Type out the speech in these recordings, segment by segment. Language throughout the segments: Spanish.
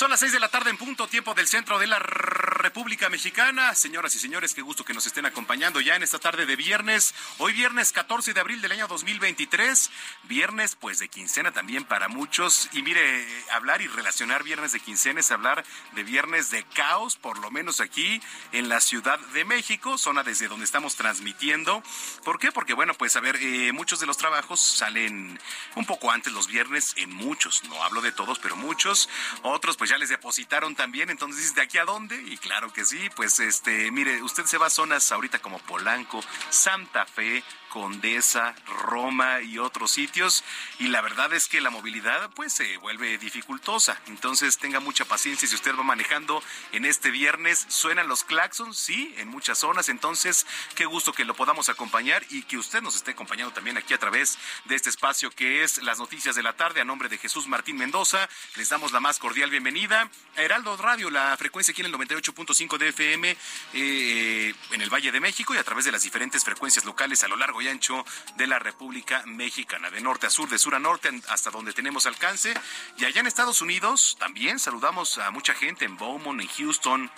Son las seis de la tarde en punto, tiempo del centro de la República Mexicana. Señoras y señores, qué gusto que nos estén acompañando ya en esta tarde de viernes. Hoy viernes 14 de abril del año 2023. Viernes pues de quincena también para muchos. Y mire, hablar y relacionar viernes de quincena es hablar de viernes de caos, por lo menos aquí en la Ciudad de México, zona desde donde estamos transmitiendo. ¿Por qué? Porque bueno, pues a ver, eh, muchos de los trabajos salen un poco antes los viernes en muchos. No hablo de todos, pero muchos. Otros pues ya les depositaron también. Entonces, ¿de aquí a dónde? Y claro que sí, pues este, mire, usted se va a zonas ahorita como Polanco, Santa Fe, Condesa, Roma y otros sitios y la verdad es que la movilidad pues se vuelve dificultosa. Entonces tenga mucha paciencia si usted va manejando en este viernes. Suenan los claxons, sí, en muchas zonas. Entonces, qué gusto que lo podamos acompañar y que usted nos esté acompañando también aquí a través de este espacio que es las noticias de la tarde. A nombre de Jesús Martín Mendoza, les damos la más cordial bienvenida a Heraldo Radio, la frecuencia aquí en el 98.5 de FM eh, en el Valle de México y a través de las diferentes frecuencias locales a lo largo y ancho de la República Mexicana, de norte a sur, de sur a norte, hasta donde tenemos alcance. Y allá en Estados Unidos también saludamos a mucha gente en Beaumont, en Houston,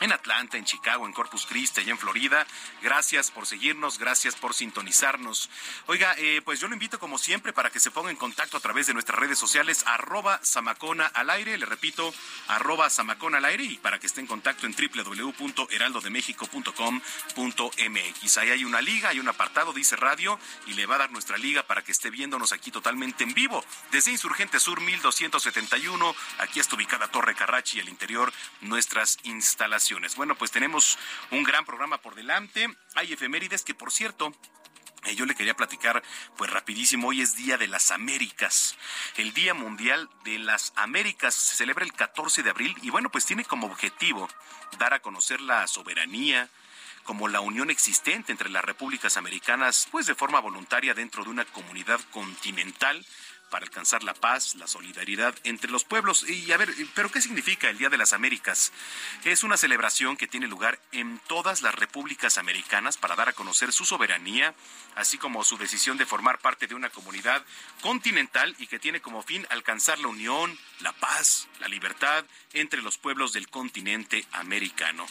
en Atlanta, en Chicago, en Corpus Christi, allá en Florida. Gracias por seguirnos, gracias por sintonizarnos. Oiga, eh, pues yo lo invito como siempre para que se ponga en contacto a través de nuestras redes sociales, arroba Samacona al aire, le repito, arroba Samacona al aire y para que esté en contacto en www.heraldodemexico.com.mx. Ahí hay una liga, hay un apartado, dice radio, y le va a dar nuestra liga para que esté viéndonos aquí totalmente en vivo. Desde Insurgente Sur 1271, aquí está ubicada Torre Carrachi y el interior nuestras instalaciones. Bueno, pues tenemos un gran programa por delante. Hay efemérides que, por cierto, eh, yo le quería platicar, pues rapidísimo, hoy es Día de las Américas, el Día Mundial de las Américas, se celebra el 14 de abril y bueno, pues tiene como objetivo dar a conocer la soberanía, como la unión existente entre las repúblicas americanas, pues de forma voluntaria dentro de una comunidad continental para alcanzar la paz, la solidaridad entre los pueblos. Y a ver, ¿pero qué significa el Día de las Américas? Es una celebración que tiene lugar en todas las repúblicas americanas para dar a conocer su soberanía, así como su decisión de formar parte de una comunidad continental y que tiene como fin alcanzar la unión, la paz, la libertad entre los pueblos del continente americano.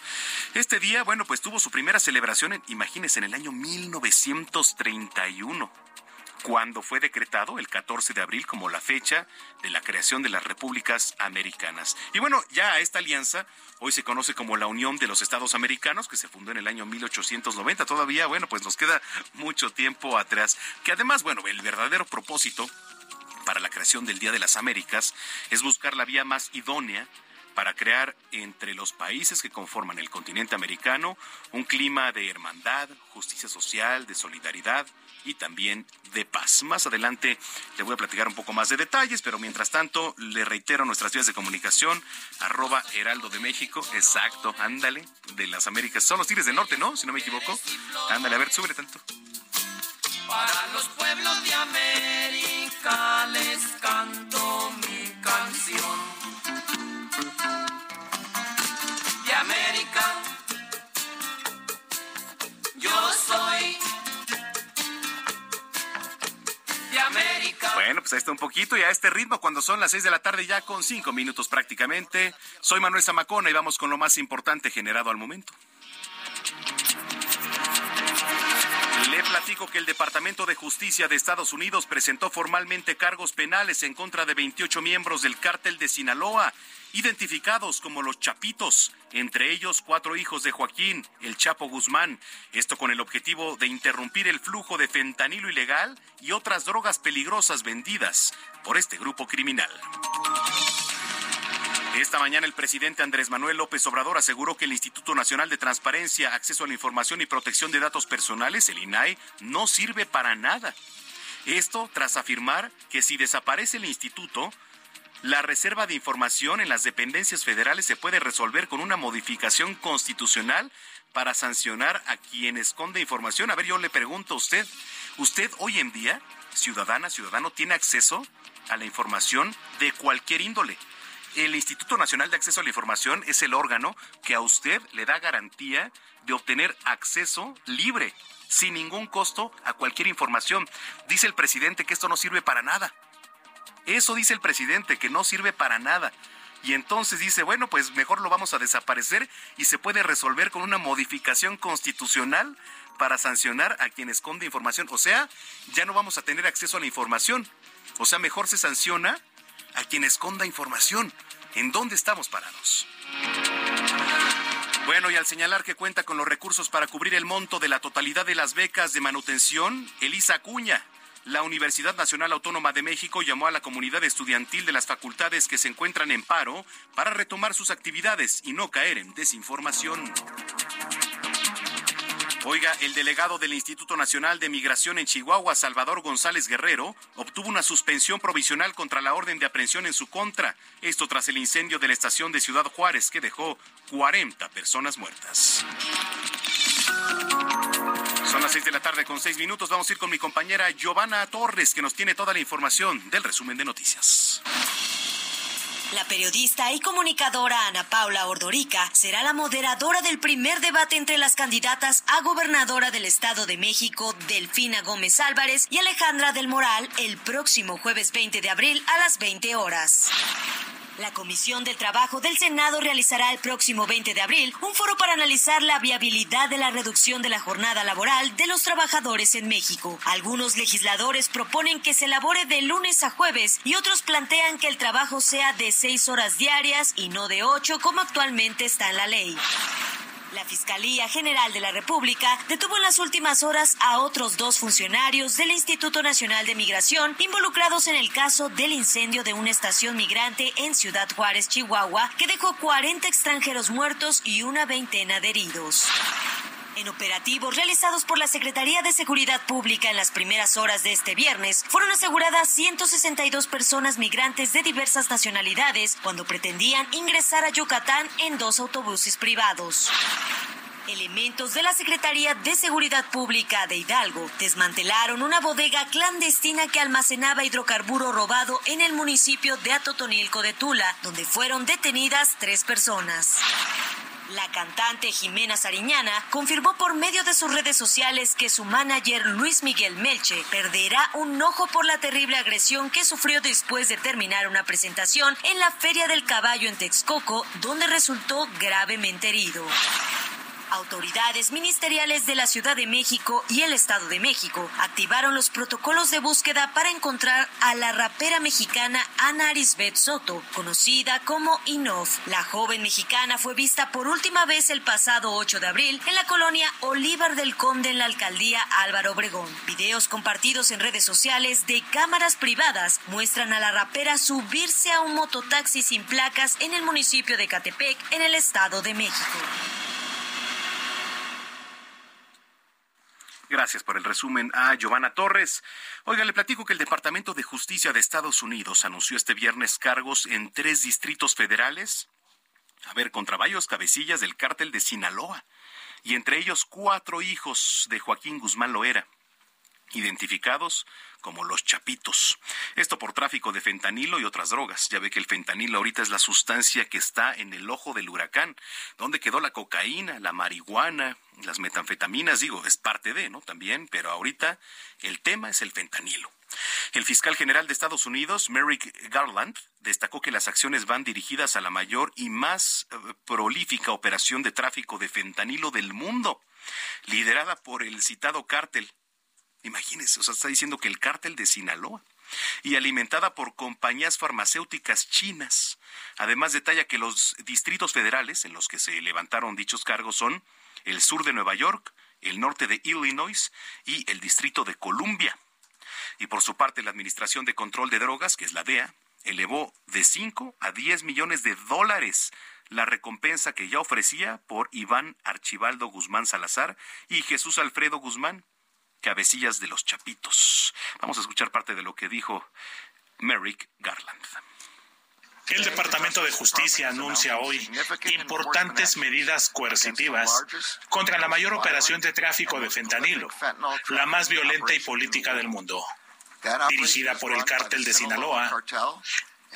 Este día, bueno, pues tuvo su primera celebración, en, en el año 1931 cuando fue decretado el 14 de abril como la fecha de la creación de las repúblicas americanas. Y bueno, ya esta alianza hoy se conoce como la Unión de los Estados Americanos, que se fundó en el año 1890. Todavía, bueno, pues nos queda mucho tiempo atrás, que además, bueno, el verdadero propósito para la creación del Día de las Américas es buscar la vía más idónea para crear entre los países que conforman el continente americano un clima de hermandad, justicia social, de solidaridad y también de paz. Más adelante le voy a platicar un poco más de detalles, pero mientras tanto le reitero nuestras vías de comunicación, arroba Heraldo de México, exacto, ándale, de las Américas. Son los Tigres del Norte, ¿no? Si no me equivoco. Ándale, a ver, súbele tanto. Para los pueblos de América les canto mi canción. Bueno, pues ahí está un poquito y a este ritmo cuando son las seis de la tarde ya con cinco minutos prácticamente. Soy Manuel Zamacona y vamos con lo más importante generado al momento. Que el Departamento de Justicia de Estados Unidos presentó formalmente cargos penales en contra de 28 miembros del cártel de Sinaloa, identificados como los Chapitos, entre ellos cuatro hijos de Joaquín, el Chapo Guzmán. Esto con el objetivo de interrumpir el flujo de fentanilo ilegal y otras drogas peligrosas vendidas por este grupo criminal. Esta mañana el presidente Andrés Manuel López Obrador aseguró que el Instituto Nacional de Transparencia, Acceso a la Información y Protección de Datos Personales, el INAI, no sirve para nada. Esto tras afirmar que si desaparece el instituto, la reserva de información en las dependencias federales se puede resolver con una modificación constitucional para sancionar a quien esconde información. A ver, yo le pregunto a usted, ¿usted hoy en día, ciudadana, ciudadano, tiene acceso a la información de cualquier índole? El Instituto Nacional de Acceso a la Información es el órgano que a usted le da garantía de obtener acceso libre, sin ningún costo, a cualquier información. Dice el presidente que esto no sirve para nada. Eso dice el presidente, que no sirve para nada. Y entonces dice, bueno, pues mejor lo vamos a desaparecer y se puede resolver con una modificación constitucional para sancionar a quien esconde información. O sea, ya no vamos a tener acceso a la información. O sea, mejor se sanciona a quien esconda información. ¿En dónde estamos parados? Bueno, y al señalar que cuenta con los recursos para cubrir el monto de la totalidad de las becas de manutención, Elisa Acuña, la Universidad Nacional Autónoma de México llamó a la comunidad estudiantil de las facultades que se encuentran en paro para retomar sus actividades y no caer en desinformación. Oiga, el delegado del Instituto Nacional de Migración en Chihuahua, Salvador González Guerrero, obtuvo una suspensión provisional contra la orden de aprehensión en su contra. Esto tras el incendio de la estación de Ciudad Juárez que dejó 40 personas muertas. Son las 6 de la tarde con 6 minutos. Vamos a ir con mi compañera Giovanna Torres, que nos tiene toda la información del resumen de noticias. La periodista y comunicadora Ana Paula Ordorica será la moderadora del primer debate entre las candidatas a gobernadora del Estado de México, Delfina Gómez Álvarez y Alejandra del Moral, el próximo jueves 20 de abril a las 20 horas. La Comisión del Trabajo del Senado realizará el próximo 20 de abril un foro para analizar la viabilidad de la reducción de la jornada laboral de los trabajadores en México. Algunos legisladores proponen que se elabore de lunes a jueves y otros plantean que el trabajo sea de seis horas diarias y no de ocho como actualmente está en la ley. La Fiscalía General de la República detuvo en las últimas horas a otros dos funcionarios del Instituto Nacional de Migración involucrados en el caso del incendio de una estación migrante en Ciudad Juárez, Chihuahua, que dejó 40 extranjeros muertos y una veintena de heridos. En operativos realizados por la Secretaría de Seguridad Pública en las primeras horas de este viernes, fueron aseguradas 162 personas migrantes de diversas nacionalidades cuando pretendían ingresar a Yucatán en dos autobuses privados. Elementos de la Secretaría de Seguridad Pública de Hidalgo desmantelaron una bodega clandestina que almacenaba hidrocarburo robado en el municipio de Atotonilco de Tula, donde fueron detenidas tres personas. La cantante Jimena Sariñana confirmó por medio de sus redes sociales que su manager Luis Miguel Melche perderá un ojo por la terrible agresión que sufrió después de terminar una presentación en la Feria del Caballo en Texcoco, donde resultó gravemente herido. Autoridades ministeriales de la Ciudad de México y el Estado de México activaron los protocolos de búsqueda para encontrar a la rapera mexicana Ana Arisbet Soto, conocida como Inof. La joven mexicana fue vista por última vez el pasado 8 de abril en la colonia Olivar del Conde en la alcaldía Álvaro Obregón. Videos compartidos en redes sociales de cámaras privadas muestran a la rapera subirse a un mototaxi sin placas en el municipio de Catepec, en el Estado de México. Gracias por el resumen a Giovanna Torres. Oiga, le platico que el Departamento de Justicia de Estados Unidos anunció este viernes cargos en tres distritos federales. A ver, contra varios cabecillas del cártel de Sinaloa. Y entre ellos cuatro hijos de Joaquín Guzmán Loera, identificados como los chapitos. Esto por tráfico de fentanilo y otras drogas. Ya ve que el fentanilo ahorita es la sustancia que está en el ojo del huracán. ¿Dónde quedó la cocaína, la marihuana, las metanfetaminas? Digo, es parte de, ¿no? También, pero ahorita el tema es el fentanilo. El fiscal general de Estados Unidos, Merrick Garland, destacó que las acciones van dirigidas a la mayor y más eh, prolífica operación de tráfico de fentanilo del mundo, liderada por el citado cártel Imagínense, o sea, está diciendo que el cártel de Sinaloa y alimentada por compañías farmacéuticas chinas. Además, detalla que los distritos federales en los que se levantaron dichos cargos son el sur de Nueva York, el norte de Illinois y el distrito de Columbia. Y por su parte, la Administración de Control de Drogas, que es la DEA, elevó de 5 a 10 millones de dólares la recompensa que ya ofrecía por Iván Archibaldo Guzmán Salazar y Jesús Alfredo Guzmán, cabecillas de los chapitos. Vamos a escuchar parte de lo que dijo Merrick Garland. El Departamento de Justicia anuncia hoy importantes medidas coercitivas contra la mayor operación de tráfico de fentanilo, la más violenta y política del mundo, dirigida por el cártel de Sinaloa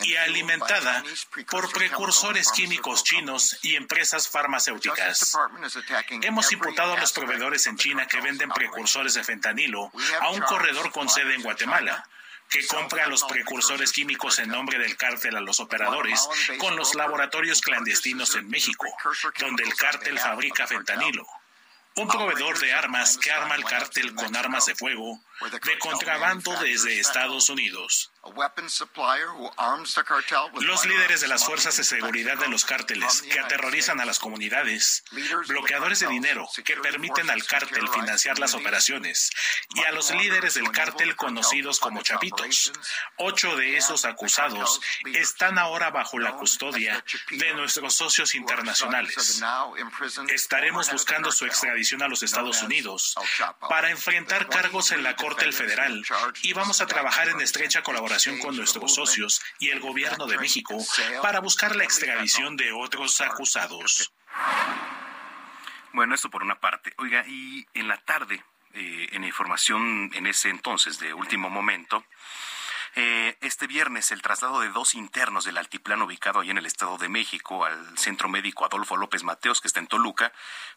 y alimentada por precursores químicos chinos y empresas farmacéuticas. Hemos imputado a los proveedores en China que venden precursores de fentanilo a un corredor con sede en Guatemala que compra los precursores químicos en nombre del cártel a los operadores con los laboratorios clandestinos en México, donde el cártel fabrica fentanilo. Un proveedor de armas que arma el cártel con armas de fuego de contrabando desde Estados Unidos. Los líderes de las fuerzas de seguridad de los cárteles que aterrorizan a las comunidades, bloqueadores de dinero que permiten al cártel financiar las operaciones y a los líderes del cártel conocidos como chapitos. Ocho de esos acusados están ahora bajo la custodia de nuestros socios internacionales. Estaremos buscando su extradición a los Estados Unidos para enfrentar cargos en la Corte Federal y vamos a trabajar en estrecha colaboración con nuestros socios y el gobierno de México para buscar la extradición de otros acusados. Bueno, esto por una parte. Oiga, y en la tarde, eh, en información en ese entonces de último momento, eh, este viernes el traslado de dos internos del altiplano ubicado ahí en el Estado de México al Centro Médico Adolfo López Mateos, que está en Toluca,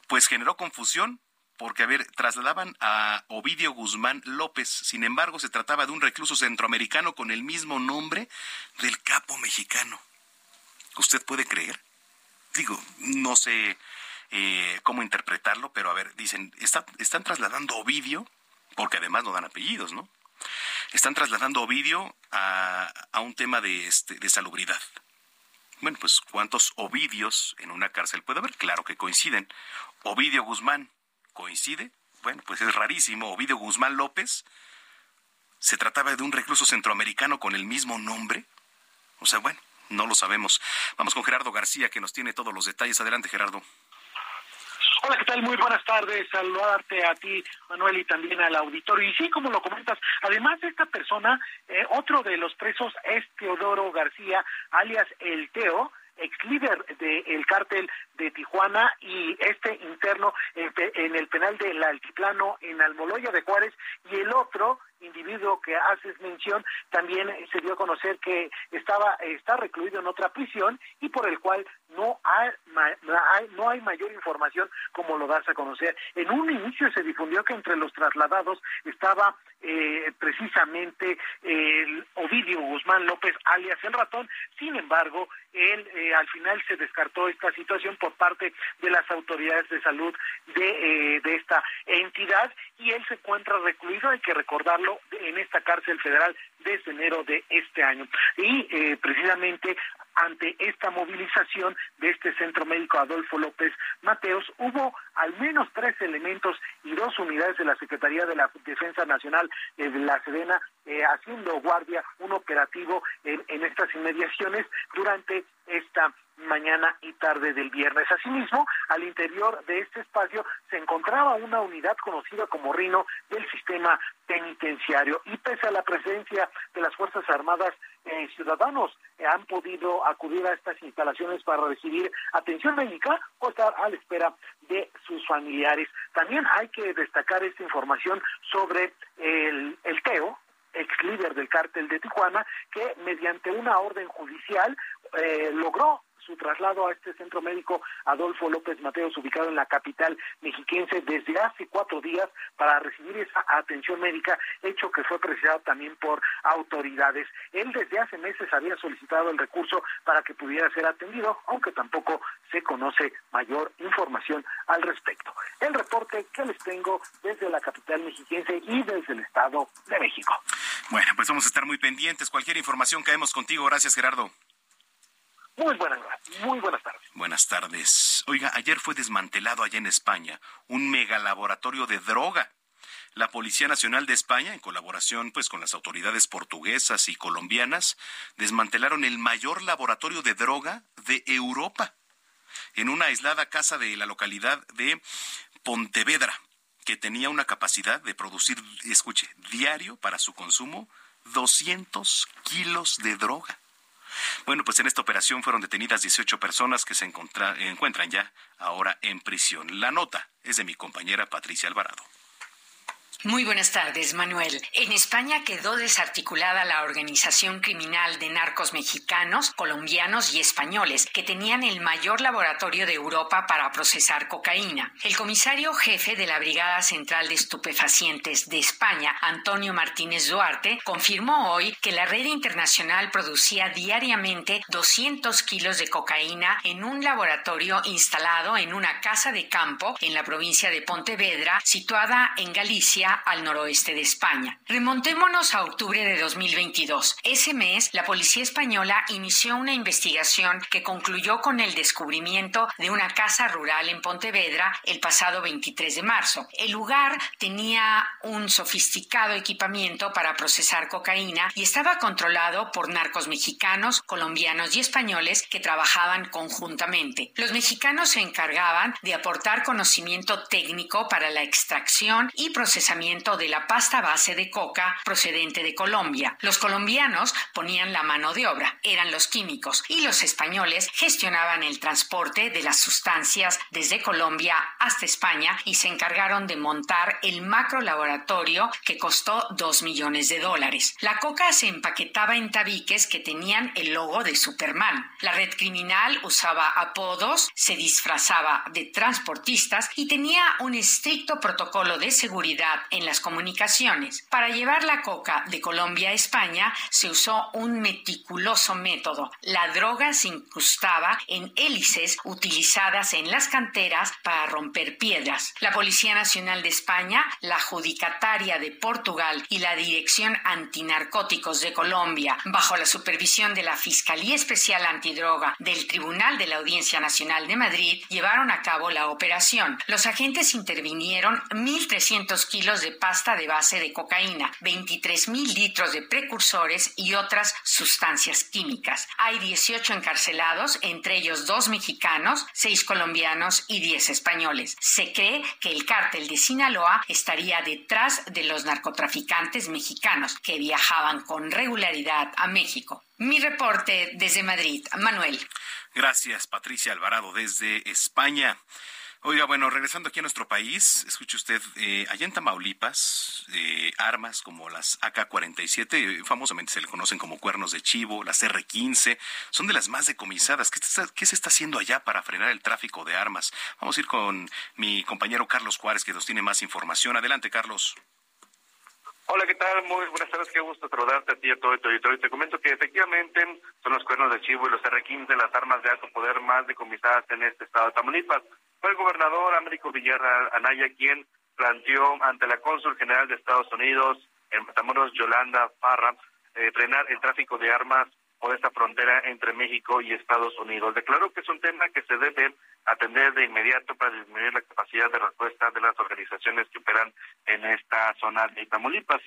pues generó confusión porque, a ver, trasladaban a Ovidio Guzmán López. Sin embargo, se trataba de un recluso centroamericano con el mismo nombre del capo mexicano. ¿Usted puede creer? Digo, no sé eh, cómo interpretarlo, pero a ver, dicen, están trasladando Ovidio, porque además no dan apellidos, ¿no? Están trasladando Ovidio a, a un tema de, este, de salubridad. Bueno, pues ¿cuántos Ovidios en una cárcel puede haber? Claro que coinciden. Ovidio Guzmán, coincide. Bueno, pues es rarísimo. Ovidio Guzmán López. ¿Se trataba de un recluso centroamericano con el mismo nombre? O sea, bueno, no lo sabemos. Vamos con Gerardo García, que nos tiene todos los detalles. Adelante, Gerardo. Hola, ¿qué tal? Muy buenas tardes. Saludarte a ti, Manuel, y también al auditorio. Y sí, como lo comentas, además de esta persona, eh, otro de los presos es Teodoro García, alias El Teo, ex líder del cártel de Tijuana y este interno en, el penal del Altiplano en Almoloya de Juárez y el otro individuo que haces mención también se dio a conocer que estaba está recluido en otra prisión y por el cual no hay, no hay mayor información como lo das a conocer. En un inicio se difundió que entre los trasladados estaba eh, precisamente Ovidio Guzmán López alias el ratón. Sin embargo, él eh, al final se descartó esta situación por parte de las autoridades de salud de, eh, de esta entidad y él se encuentra recluido, hay que recordarlo, en esta cárcel federal desde enero de este año. Y eh, precisamente ante esta movilización de este centro médico Adolfo López Mateos, hubo al menos tres elementos y dos unidades de la Secretaría de la Defensa Nacional de la Sedena eh, haciendo guardia, un operativo en estas inmediaciones durante esta mañana y tarde del viernes. Asimismo, al interior de este espacio se encontraba una unidad conocida como Rino del sistema penitenciario y pese a la presencia de las Fuerzas Armadas, eh, ciudadanos han podido acudir a estas instalaciones para recibir atención médica o estar a la espera de sus familiares. También hay que destacar esta información sobre el, el TEO, ex líder del cártel de Tijuana, que mediante una orden judicial eh, logró su traslado a este centro médico Adolfo López Mateos, ubicado en la capital mexiquense, desde hace cuatro días para recibir esa atención médica, hecho que fue precisado también por autoridades. Él desde hace meses había solicitado el recurso para que pudiera ser atendido, aunque tampoco se conoce mayor información al respecto. El reporte que les tengo desde la capital mexiquense y desde el Estado de México. Bueno, pues vamos a estar muy pendientes. Cualquier información caemos contigo. Gracias, Gerardo. Muy buenas, muy buenas tardes. Buenas tardes. Oiga, ayer fue desmantelado allá en España un megalaboratorio de droga. La Policía Nacional de España, en colaboración pues con las autoridades portuguesas y colombianas, desmantelaron el mayor laboratorio de droga de Europa en una aislada casa de la localidad de Pontevedra, que tenía una capacidad de producir, escuche, diario para su consumo 200 kilos de droga. Bueno, pues en esta operación fueron detenidas 18 personas que se encuentran ya ahora en prisión. La nota es de mi compañera Patricia Alvarado. Muy buenas tardes, Manuel. En España quedó desarticulada la organización criminal de narcos mexicanos, colombianos y españoles, que tenían el mayor laboratorio de Europa para procesar cocaína. El comisario jefe de la Brigada Central de Estupefacientes de España, Antonio Martínez Duarte, confirmó hoy que la red internacional producía diariamente 200 kilos de cocaína en un laboratorio instalado en una casa de campo en la provincia de Pontevedra, situada en Galicia, al noroeste de España. Remontémonos a octubre de 2022. Ese mes, la policía española inició una investigación que concluyó con el descubrimiento de una casa rural en Pontevedra el pasado 23 de marzo. El lugar tenía un sofisticado equipamiento para procesar cocaína y estaba controlado por narcos mexicanos, colombianos y españoles que trabajaban conjuntamente. Los mexicanos se encargaban de aportar conocimiento técnico para la extracción y procesamiento de la pasta base de coca procedente de Colombia. Los colombianos ponían la mano de obra, eran los químicos, y los españoles gestionaban el transporte de las sustancias desde Colombia hasta España y se encargaron de montar el macro laboratorio que costó dos millones de dólares. La coca se empaquetaba en tabiques que tenían el logo de Superman. La red criminal usaba apodos, se disfrazaba de transportistas y tenía un estricto protocolo de seguridad en las comunicaciones. Para llevar la coca de Colombia a España se usó un meticuloso método. La droga se incrustaba en hélices utilizadas en las canteras para romper piedras. La Policía Nacional de España, la Judicataria de Portugal y la Dirección Antinarcóticos de Colombia, bajo la supervisión de la Fiscalía Especial Antidroga del Tribunal de la Audiencia Nacional de Madrid, llevaron a cabo la operación. Los agentes intervinieron 1.300 kilos de pasta de base de cocaína, 23 mil litros de precursores y otras sustancias químicas. Hay 18 encarcelados, entre ellos dos mexicanos, seis colombianos y 10 españoles. Se cree que el cártel de Sinaloa estaría detrás de los narcotraficantes mexicanos que viajaban con regularidad a México. Mi reporte desde Madrid, Manuel. Gracias, Patricia Alvarado, desde España. Oiga, bueno, regresando aquí a nuestro país, escuche usted, eh, allá en Tamaulipas, eh, armas como las AK-47, famosamente se le conocen como cuernos de chivo, las R-15, son de las más decomisadas. ¿Qué, ¿Qué, se está haciendo allá para frenar el tráfico de armas? Vamos a ir con mi compañero Carlos Juárez, que nos tiene más información. Adelante, Carlos. Hola, ¿qué tal? Muy buenas tardes, qué gusto saludarte a ti y a todo el territorio. Te comento que efectivamente son los cuernos de chivo y los R-15 las armas de alto poder más decomisadas en este estado de Tamaulipas. Fue el gobernador Américo Villarra Anaya quien planteó ante la cónsul general de Estados Unidos en Matamoros, Yolanda Parra, eh, frenar el tráfico de armas por esta frontera entre México y Estados Unidos. Declaró que es un tema que se debe atender de inmediato para disminuir la capacidad de respuesta de las organizaciones que operan en esta zona de Tamaulipas.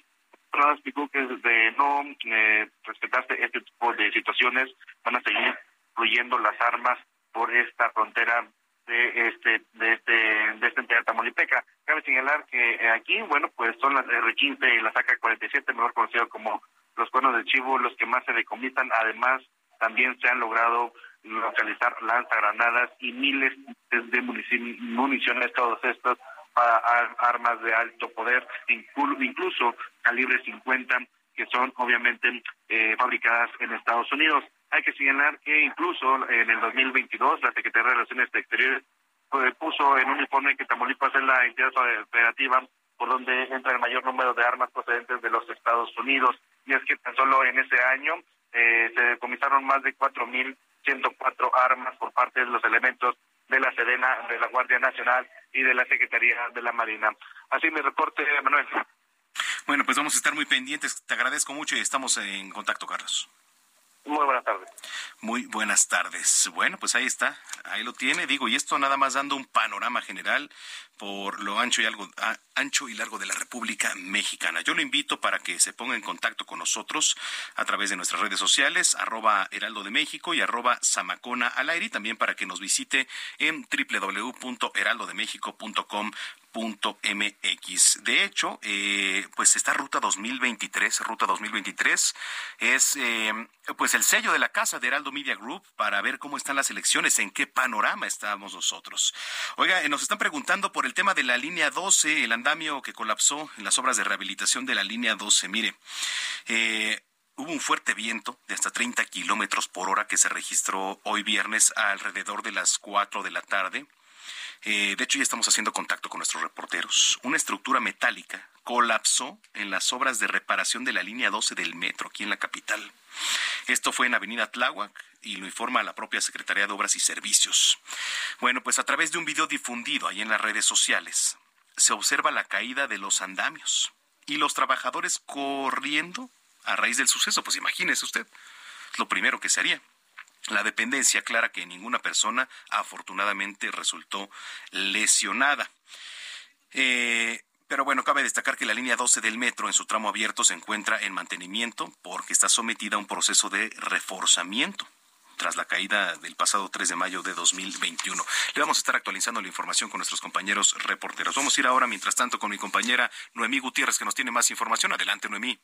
explicó que de no eh, respetarse este tipo de situaciones van a seguir fluyendo las armas por esta frontera de este de este de esta entidad tamaulipeca. Cabe señalar que eh, aquí, bueno, pues son las R15 y las AK-47, mejor conocido como los cuernos de chivo, los que más se decomisan. Además, también se han logrado localizar lanzagranadas y miles de municiones, todos estos para armas de alto poder, incluso calibre 50, que son obviamente eh, fabricadas en Estados Unidos. Hay que señalar que incluso en el 2022 la Secretaría de Relaciones Exteriores pues, puso en un informe que Tamaulipas es la entidad operativa por donde entra el mayor número de armas procedentes de los Estados Unidos. Y es que tan solo en ese año eh, se decomisaron más de 4.104 armas por parte de los elementos de la Sedena, de la Guardia Nacional y de la Secretaría de la Marina. Así mi reporte, Manuel. Bueno, pues vamos a estar muy pendientes. Te agradezco mucho y estamos en contacto, Carlos. Muy buenas tardes. Muy buenas tardes. Bueno, pues ahí está, ahí lo tiene, digo, y esto nada más dando un panorama general por lo ancho y algo ancho y largo de la República Mexicana. Yo lo invito para que se ponga en contacto con nosotros a través de nuestras redes sociales, arroba Heraldo de México y arroba Samacona al aire, y también para que nos visite en www.heraldodemexico.com MX. De hecho, eh, pues esta ruta 2023, ruta 2023, es eh, pues el sello de la casa de Heraldo Media Group para ver cómo están las elecciones, en qué panorama estamos nosotros. Oiga, eh, nos están preguntando por el tema de la línea 12, el andamio que colapsó en las obras de rehabilitación de la línea 12. Mire, Hubo un fuerte viento de hasta 30 kilómetros por hora que se registró hoy viernes alrededor de las 4 de la tarde. Eh, de hecho, ya estamos haciendo contacto con nuestros reporteros. Una estructura metálica colapsó en las obras de reparación de la línea 12 del metro aquí en la capital. Esto fue en Avenida Tláhuac y lo informa la propia Secretaría de Obras y Servicios. Bueno, pues a través de un video difundido ahí en las redes sociales se observa la caída de los andamios y los trabajadores corriendo a raíz del suceso. Pues imagínese usted lo primero que se haría. La dependencia aclara que ninguna persona afortunadamente resultó lesionada. Eh, pero bueno, cabe destacar que la línea 12 del metro en su tramo abierto se encuentra en mantenimiento porque está sometida a un proceso de reforzamiento tras la caída del pasado 3 de mayo de 2021. Le vamos a estar actualizando la información con nuestros compañeros reporteros. Vamos a ir ahora, mientras tanto, con mi compañera Noemí Gutiérrez, que nos tiene más información. Adelante, Noemí.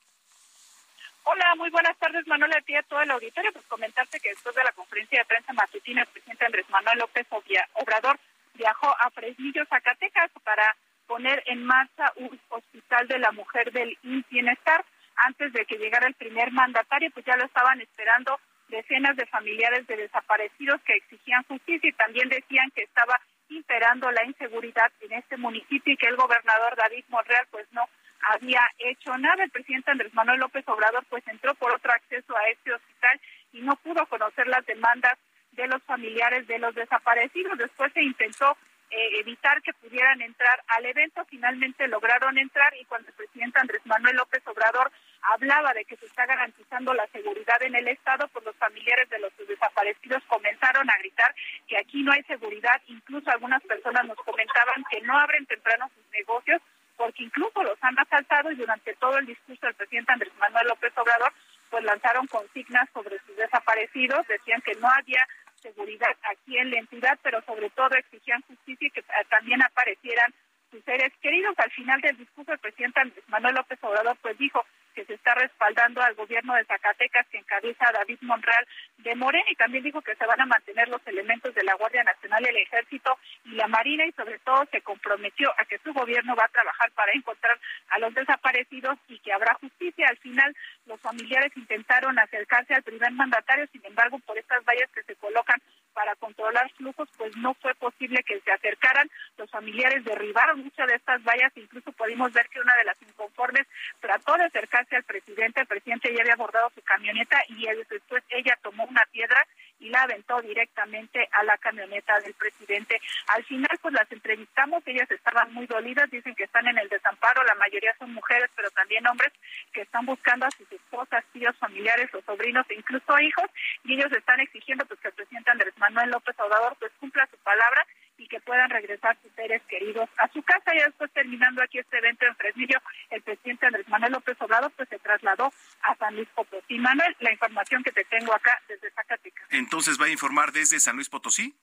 Hola, muy buenas tardes, Manuel, a ti a todo el auditorio. Pues comentarte que después de la conferencia de prensa matutina, el presidente Andrés Manuel López Obrador viajó a Fresnillo, Zacatecas, para poner en marcha un hospital de la mujer del Bienestar. Antes de que llegara el primer mandatario, pues ya lo estaban esperando decenas de familiares de desaparecidos que exigían justicia y también decían que estaba imperando la inseguridad en este municipio y que el gobernador David Monreal pues no había hecho nada. El presidente Andrés Manuel López Obrador pues entró por otro acceso a este hospital y no pudo conocer las demandas de los familiares de los desaparecidos. Después se intentó eh, evitar que pudieran entrar al evento. Finalmente lograron entrar y cuando el presidente Andrés Manuel López Obrador hablaba de que se está garantizando la seguridad en el Estado, pues los familiares de los desaparecidos comenzaron a gritar que aquí no hay seguridad. Incluso algunas personas nos comentaban que no abren temprano sus negocios porque incluso los han asaltado y durante todo el discurso del presidente Andrés Manuel López Obrador, pues lanzaron consignas sobre sus desaparecidos, decían que no había seguridad aquí en la entidad, pero sobre todo exigían justicia y que también aparecieran sus seres queridos. Al final del discurso, el presidente Andrés Manuel López Obrador pues dijo que se está respaldando al gobierno de Zacatecas que encabeza David Monreal de Morena y también dijo que se van a mantener los elementos de la Guardia Nacional, el Ejército y la Marina y sobre todo se comprometió a que su gobierno va a trabajar para encontrar a los desaparecidos y que habrá justicia. Al final los familiares intentaron acercarse al primer mandatario, sin embargo por estas vallas que se colocan para controlar flujos, pues no fue posible que se acercaran. Los familiares derribaron muchas de estas vallas, incluso pudimos ver que una de las inconformes trató de acercarse al presidente, el presidente ya había abordado su camioneta y después ella tomó una piedra y la aventó directamente a la camioneta del presidente. Al final, pues las entrevistamos, ellas estaban muy dolidas, dicen que están en el desamparo, la mayoría son mujeres, pero también hombres que están buscando a sus esposas, tíos, familiares o sobrinos e incluso hijos, y ellos están exigiendo pues que el presidente Andrés Manuel López Obrador pues cumpla su palabra y que puedan regresar sus seres queridos a su casa. Y después terminando aquí este evento en Fresnillo, el presidente Andrés Manuel López Obrador pues se trasladó a San Luis Potosí. Manuel, la información que te tengo acá desde Zacatecas. Entonces va a informar desde San Luis Potosí.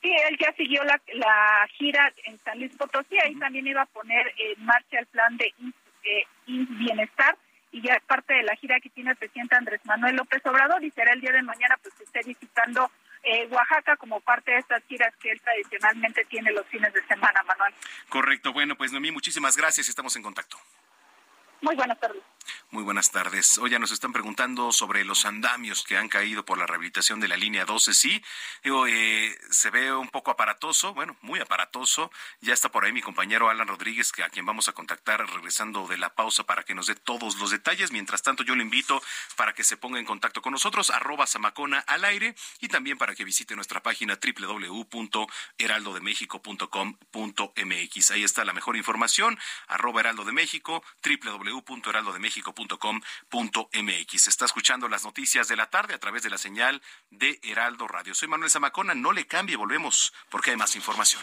Sí, él ya siguió la, gira en San Luis Potosí, ahí también iba a poner en marcha el plan de bienestar y ya es parte de la gira que tiene el presidente Andrés Manuel López Obrador y será el día de mañana pues que esté visitando eh, Oaxaca como parte de estas giras que él tradicionalmente tiene los fines de semana, Manuel. Correcto, bueno, pues Noemí, muchísimas gracias, estamos en contacto. Muy buenas tardes. Muy buenas tardes. Oye, nos están preguntando sobre los andamios que han caído por la rehabilitación de la línea 12. Sí, eh, se ve un poco aparatoso, bueno, muy aparatoso. Ya está por ahí mi compañero Alan Rodríguez, que a quien vamos a contactar regresando de la pausa para que nos dé todos los detalles. Mientras tanto, yo le invito para que se ponga en contacto con nosotros, arroba Samacona al aire, y también para que visite nuestra página www.heraldodemexico.com.mx. Ahí está la mejor información, arroba Heraldo de México, www.heraldodemexico.com .mx. Está escuchando las noticias de la tarde a través de la señal de Heraldo Radio. Soy Manuel Zamacona, no le cambie, volvemos porque hay más información.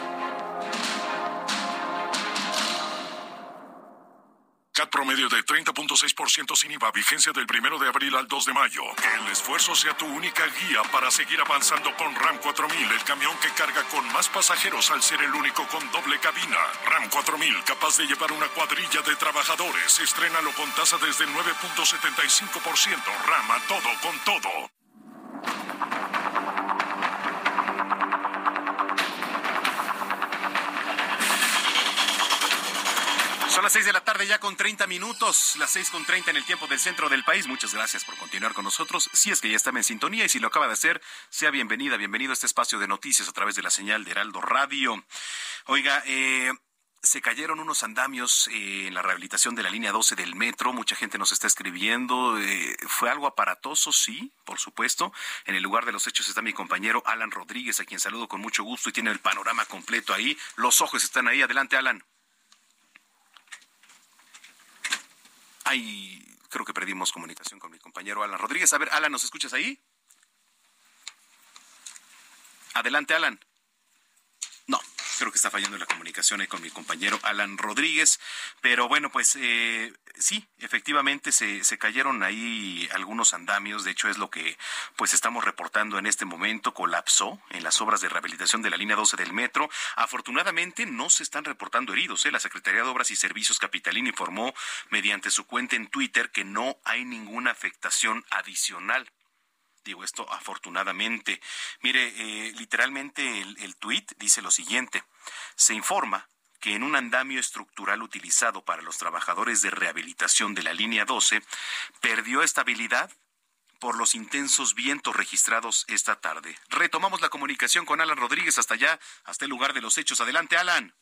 Promedio de 30.6% sin IVA, vigencia del primero de abril al 2 de mayo. Que el esfuerzo sea tu única guía para seguir avanzando con RAM 4000, el camión que carga con más pasajeros al ser el único con doble cabina. RAM 4000, capaz de llevar una cuadrilla de trabajadores. Estrénalo con tasa desde 9.75%. RAM a todo con todo. Son las seis de la tarde ya con 30 minutos, las seis con 30 en el tiempo del centro del país. Muchas gracias por continuar con nosotros. Si es que ya estaba en sintonía y si lo acaba de hacer, sea bienvenida, bienvenido a este espacio de noticias a través de la señal de Heraldo Radio. Oiga, eh, se cayeron unos andamios eh, en la rehabilitación de la línea 12 del metro. Mucha gente nos está escribiendo. Eh, fue algo aparatoso, sí, por supuesto. En el lugar de los hechos está mi compañero Alan Rodríguez, a quien saludo con mucho gusto y tiene el panorama completo ahí. Los ojos están ahí. Adelante, Alan. Ay, creo que perdimos comunicación con mi compañero Alan Rodríguez. A ver, Alan, ¿nos escuchas ahí? Adelante, Alan. No, creo que está fallando la comunicación ahí con mi compañero Alan Rodríguez. Pero bueno, pues eh, sí, efectivamente se, se cayeron ahí algunos andamios. De hecho, es lo que pues estamos reportando en este momento. Colapsó en las obras de rehabilitación de la línea 12 del metro. Afortunadamente no se están reportando heridos. ¿eh? La Secretaría de Obras y Servicios Capitalina informó mediante su cuenta en Twitter que no hay ninguna afectación adicional. Digo esto afortunadamente. Mire, eh, literalmente el, el tuit dice lo siguiente. Se informa que en un andamio estructural utilizado para los trabajadores de rehabilitación de la línea 12 perdió estabilidad por los intensos vientos registrados esta tarde. Retomamos la comunicación con Alan Rodríguez hasta allá, hasta el lugar de los hechos. Adelante, Alan.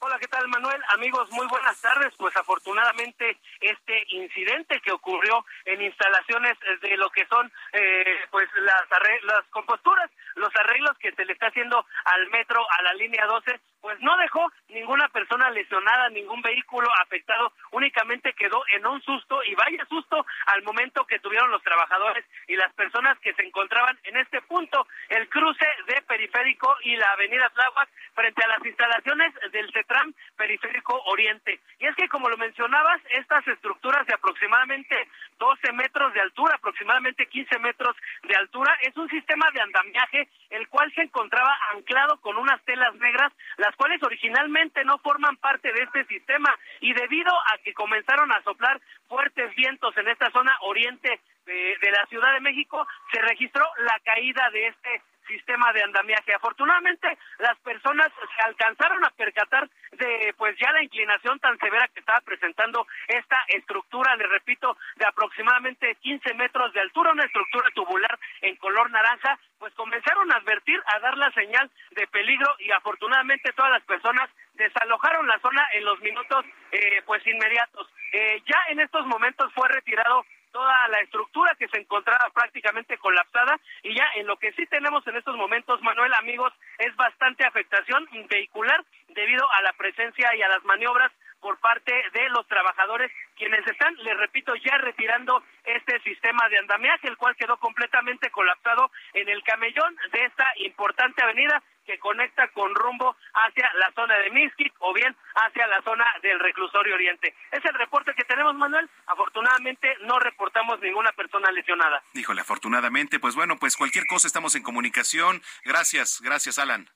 Hola, ¿qué tal, Manuel? Amigos, muy buenas tardes. Pues afortunadamente este incidente que ocurrió en instalaciones de lo que son eh, pues las, las composturas, los arreglos que se le está haciendo al metro, a la línea 12, pues no dejó ninguna persona lesionada, ningún vehículo afectado, únicamente quedó en un susto y vaya susto al momento que tuvieron los trabajadores y las personas que se encontraban en este punto, el cruce de Periférico y la Avenida Tláhuac frente a las instalaciones del CETRAM Periférico Oriente. Y es que como lo mencionabas, estas estructuras de aproximadamente 12 metros de altura, aproximadamente 15 metros de altura, es un sistema de andamiaje el cual se encontraba anclado con unas telas negras, las cuales originalmente no forman parte de este sistema y debido a que comenzaron a soplar fuertes vientos en esta zona oriente de, de la Ciudad de México, se registró la caída de este sistema de andamiaje. Afortunadamente, las personas se alcanzaron a percatar de pues ya la inclinación tan severa que estaba presentando esta estructura, le repito, de aproximadamente 15 metros de altura, una estructura tubular en color naranja, pues comenzaron a advertir, a dar la señal de peligro y afortunadamente todas las personas desalojaron la zona en los minutos eh, pues inmediatos. Eh, ya en estos momentos fue retirado toda la estructura que se encontraba prácticamente colapsada. Y ya en lo que sí tenemos en estos momentos, Manuel, amigos, es bastante afectación vehicular debido a la presencia y a las maniobras por parte de los trabajadores quienes están, les repito, ya retirando este sistema de andamiaje, el cual quedó completamente colapsado en el camellón de esta importante avenida que conecta con rumbo hacia la zona de Miskit o bien hacia la zona del reclusorio oriente. Es el reporte que tenemos, Manuel. Afortunadamente no reportamos ninguna persona lesionada. Híjole, afortunadamente, pues bueno, pues cualquier cosa estamos en comunicación. Gracias, gracias, Alan.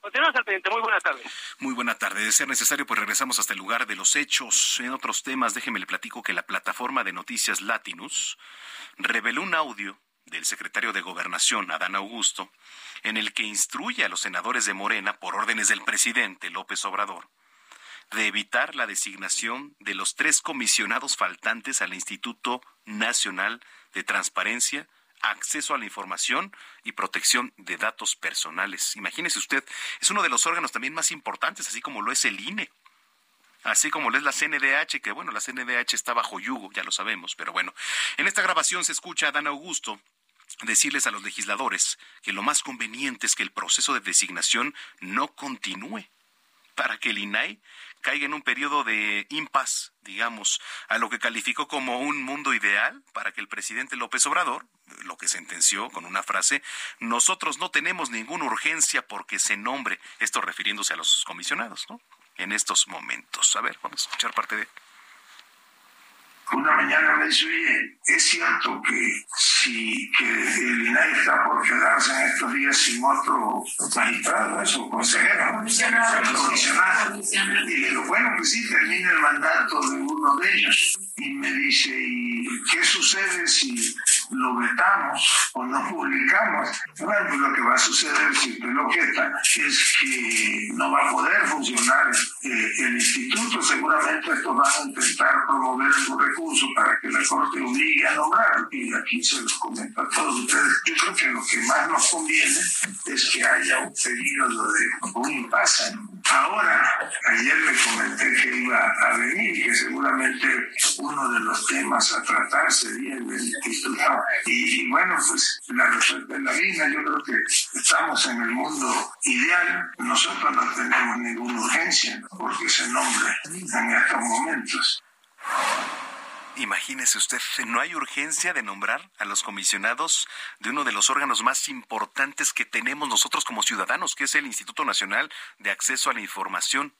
Continuamos al pendiente. Muy buena tarde. Muy buena tarde. De ser necesario, pues regresamos hasta el lugar de los hechos. En otros temas, déjeme le platico que la plataforma de noticias Latinus reveló un audio del secretario de Gobernación, Adán Augusto, en el que instruye a los senadores de Morena, por órdenes del presidente López Obrador, de evitar la designación de los tres comisionados faltantes al Instituto Nacional de Transparencia, acceso a la información y protección de datos personales. Imagínese usted, es uno de los órganos también más importantes, así como lo es el INE, así como lo es la CNDH, que bueno, la CNDH está bajo yugo, ya lo sabemos, pero bueno, en esta grabación se escucha a Dan Augusto decirles a los legisladores que lo más conveniente es que el proceso de designación no continúe para que el INAI caiga en un periodo de impas, digamos, a lo que calificó como un mundo ideal para que el presidente López Obrador, lo que sentenció con una frase, nosotros no tenemos ninguna urgencia porque se nombre, esto refiriéndose a los comisionados, ¿no? En estos momentos. A ver, vamos a escuchar parte de una mañana me dice, oye, es cierto que si que el INAI está por quedarse en estos días sin otro magistrado, eso, consejero, comisionado. Y le digo, bueno, pues sí, termina el mandato de uno de ellos. Y me dice, ¿y qué sucede si lo vetamos o no publicamos? Bueno, pues lo que va a suceder si usted lo objeta es que no va a poder funcionar eh, el instituto. Seguramente esto van a intentar promover algún recurso para que la Corte obligue a nombrar. Y aquí se los comento a todos ustedes. Yo creo que lo que más nos conviene es que haya un periodo de un impasse. Ahora, ayer le comenté que iba a venir, que seguramente uno de los temas a tratar sería el del. Y, y bueno, pues la respuesta es la misma. Yo creo que estamos en el mundo ideal. Nosotros no tenemos ninguna urgencia porque se nombre en estos momentos. Imagínese usted, no hay urgencia de nombrar a los comisionados de uno de los órganos más importantes que tenemos nosotros como ciudadanos, que es el Instituto Nacional de Acceso a la Información.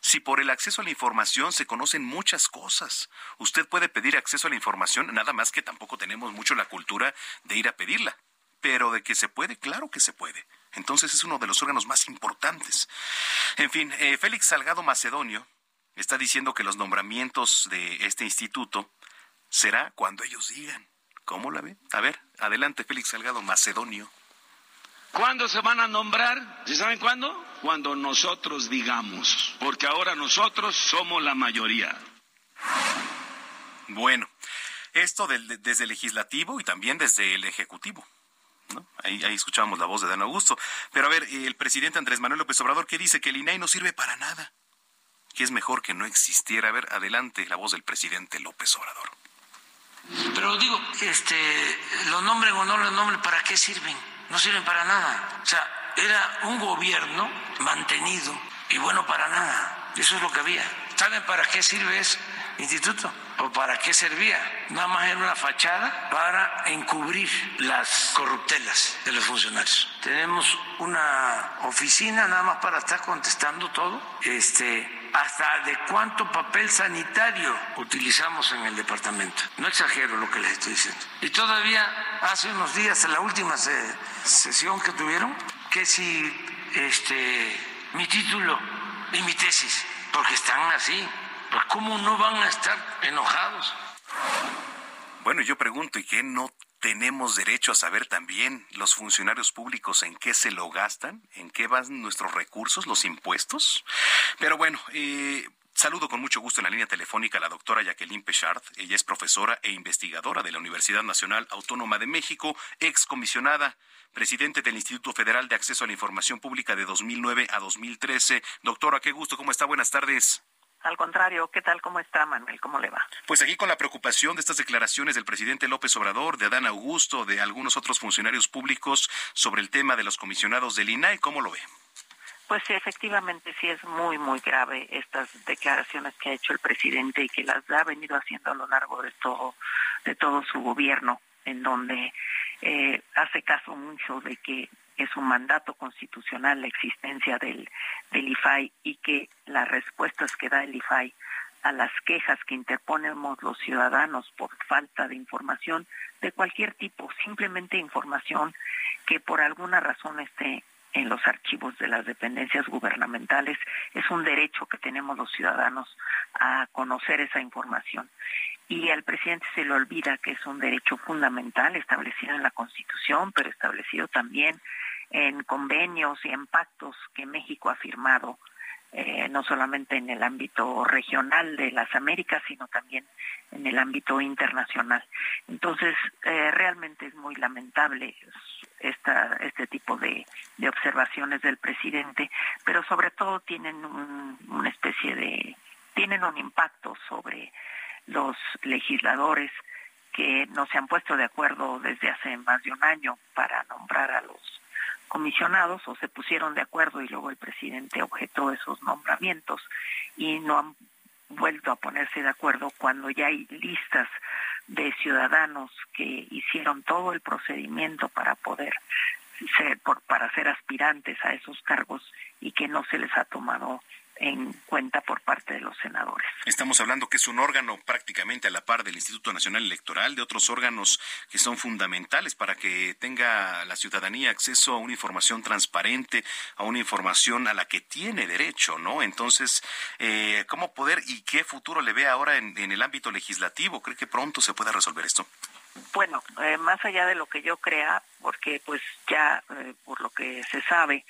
Si por el acceso a la información se conocen muchas cosas, usted puede pedir acceso a la información, nada más que tampoco tenemos mucho la cultura de ir a pedirla. Pero de que se puede, claro que se puede. Entonces es uno de los órganos más importantes. En fin, eh, Félix Salgado Macedonio, está diciendo que los nombramientos de este instituto será cuando ellos digan. ¿Cómo la ve? A ver, adelante Félix Salgado Macedonio. ¿Cuándo se van a nombrar? ¿Sí saben cuándo? Cuando nosotros digamos, porque ahora nosotros somos la mayoría. Bueno, esto del- desde el legislativo y también desde el ejecutivo. ¿no? Ahí, ahí escuchábamos la voz de Dan Augusto. Pero a ver, el presidente Andrés Manuel López Obrador, ¿qué dice? Que el INAI no sirve para nada. Que es mejor que no existiera. A ver, adelante la voz del presidente López Obrador. Pero digo, este, lo nombren o no lo nombren, ¿para qué sirven? No sirven para nada. O sea, era un gobierno mantenido y bueno para nada. Eso es lo que había. ¿Saben para qué sirve ese instituto? ¿O para qué servía? Nada más era una fachada para encubrir las corruptelas de los funcionarios. Tenemos una oficina nada más para estar contestando todo. Este, hasta de cuánto papel sanitario utilizamos en el departamento. No exagero lo que les estoy diciendo. Y todavía hace unos días, en la última se- sesión que tuvieron, que si este, mi título y mi tesis, porque están así, pues ¿cómo no van a estar enojados? Bueno, yo pregunto, ¿y qué no tenemos derecho a saber también los funcionarios públicos en qué se lo gastan? ¿En qué van nuestros recursos, los impuestos? Pero bueno, eh, saludo con mucho gusto en la línea telefónica a la doctora Jacqueline Pechard. Ella es profesora e investigadora de la Universidad Nacional Autónoma de México, excomisionada presidente del Instituto Federal de Acceso a la Información Pública de 2009 a 2013. Doctora, qué gusto, ¿cómo está? Buenas tardes. Al contrario, ¿qué tal? ¿Cómo está Manuel? ¿Cómo le va? Pues aquí con la preocupación de estas declaraciones del presidente López Obrador, de Adán Augusto, de algunos otros funcionarios públicos sobre el tema de los comisionados del INAI, ¿cómo lo ve? Pues sí, efectivamente sí es muy, muy grave estas declaraciones que ha hecho el presidente y que las ha venido haciendo a lo largo de todo, de todo su gobierno, en donde eh, hace caso mucho de que es un mandato constitucional la existencia del, del IFAI y que las respuestas que da el IFAI a las quejas que interponemos los ciudadanos por falta de información de cualquier tipo, simplemente información que por alguna razón esté en los archivos de las dependencias gubernamentales. Es un derecho que tenemos los ciudadanos a conocer esa información. Y al presidente se le olvida que es un derecho fundamental establecido en la Constitución, pero establecido también en convenios y en pactos que México ha firmado eh, no solamente en el ámbito regional de las Américas, sino también en el ámbito internacional. Entonces, eh, realmente es muy lamentable esta, este tipo de, observaciones del presidente, pero sobre todo tienen una especie de, tienen un impacto sobre los legisladores que no se han puesto de acuerdo desde hace más de un año para nombrar a los comisionados o se pusieron de acuerdo y luego el presidente objetó esos nombramientos y no han vuelto a ponerse de acuerdo cuando ya hay listas de ciudadanos que hicieron todo el procedimiento para poder ser para ser aspirantes a esos cargos y que no se les ha tomado en cuenta por parte de los senadores. Estamos hablando que es un órgano prácticamente a la par del Instituto Nacional Electoral, de otros órganos que son fundamentales para que tenga la ciudadanía acceso a una información transparente, a una información a la que tiene derecho, ¿no? Entonces, eh, ¿cómo poder y qué futuro le ve ahora en, el ámbito legislativo? ¿Cree que pronto se pueda resolver esto? Bueno, eh, más allá de lo que yo crea, porque pues ya eh, por lo que se sabe,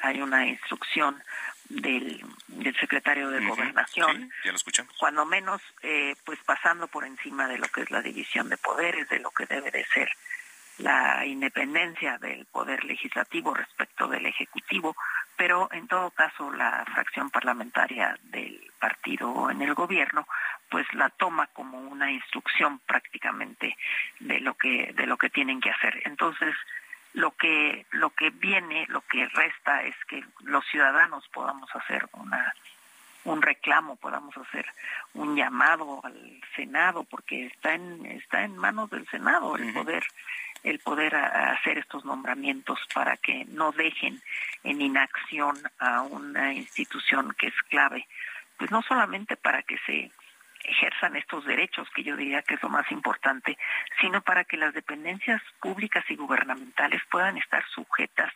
hay una instrucción del, del secretario de Gobernación. ya lo escuchamos. Cuando menos, eh, pues pasando por encima de lo que es la división de poderes, de lo que debe de ser la independencia del poder legislativo respecto del ejecutivo, pero en todo caso la fracción parlamentaria del partido en el gobierno pues la toma como una instrucción prácticamente de lo que de lo que tienen que hacer. Entonces, lo que lo que viene lo que resta es que los ciudadanos podamos hacer una un reclamo podamos hacer un llamado al senado porque está en está en manos del senado el poder el poder hacer estos nombramientos para que no dejen en inacción a una institución que es clave pues no solamente para que se ejerzan estos derechos, que yo diría que es lo más importante, sino para que las dependencias públicas y gubernamentales puedan estar sujetas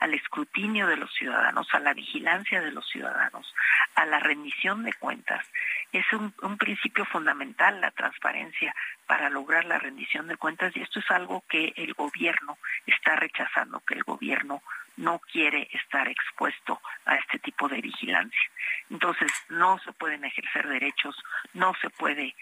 al escrutinio de los ciudadanos, a la vigilancia de los ciudadanos, a la rendición de cuentas. Es un, principio fundamental la transparencia para lograr la rendición de cuentas y esto es algo que el gobierno está rechazando, que el gobierno no quiere estar expuesto a este tipo de vigilancia. Entonces, no se pueden ejercer derechos, no se puede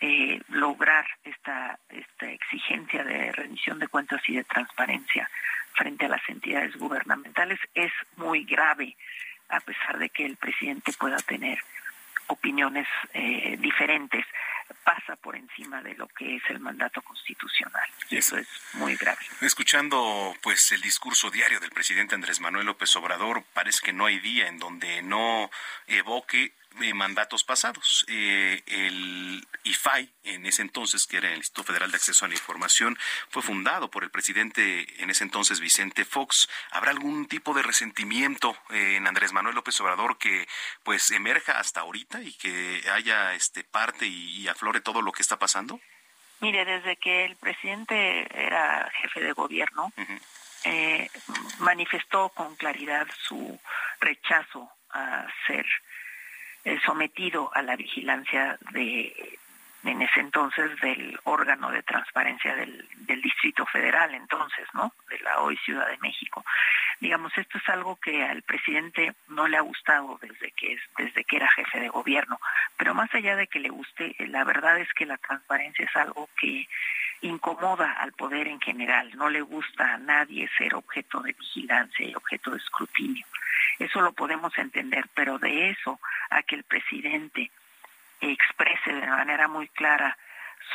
eh, lograr esta, esta exigencia de rendición de cuentas y de transparencia frente a las entidades gubernamentales. Es muy grave, a pesar de que el presidente pueda tener opiniones eh, diferentes pasa por encima de lo que es el mandato constitucional. Y eso es muy grave. Escuchando pues el discurso diario del presidente Andrés Manuel López Obrador, parece que no hay día en donde no evoque mandatos pasados. Eh, el IFAI, en ese entonces, que era el Instituto Federal de Acceso a la Información, fue fundado por el presidente en ese entonces, Vicente Fox. ¿Habrá algún tipo de resentimiento eh, en Andrés Manuel López Obrador que pues emerja hasta ahorita y que haya este parte y, aflore todo lo que está pasando? Mire, desde que el presidente era jefe de gobierno, eh, manifestó con claridad su rechazo a ser eh, sometido a la vigilancia de en ese entonces del órgano de transparencia del, del Distrito Federal, entonces, ¿no? De la hoy Ciudad de México. Digamos, esto es algo que al presidente no le ha gustado desde que es, desde que era jefe de gobierno, pero más allá de que le guste, la verdad es que la transparencia es algo que incomoda al poder en general, no le gusta a nadie ser objeto de vigilancia y objeto de escrutinio. Eso lo podemos entender, pero de eso a que el presidente exprese de manera muy clara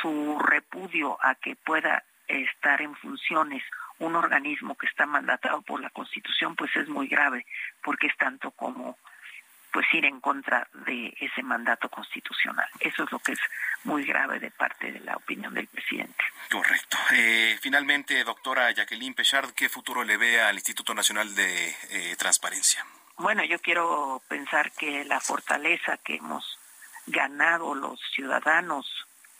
su repudio a que pueda estar en funciones un organismo que está mandatado por la Constitución, pues es muy grave, porque es tanto como pues ir en contra de ese mandato constitucional. Eso es lo que es muy grave de parte de la opinión del presidente. Correcto. Eh, finalmente, doctora Jacqueline Pechard, ¿qué futuro le ve al Instituto Nacional de eh, Transparencia? Bueno, yo quiero pensar que la fortaleza que hemos ganado los ciudadanos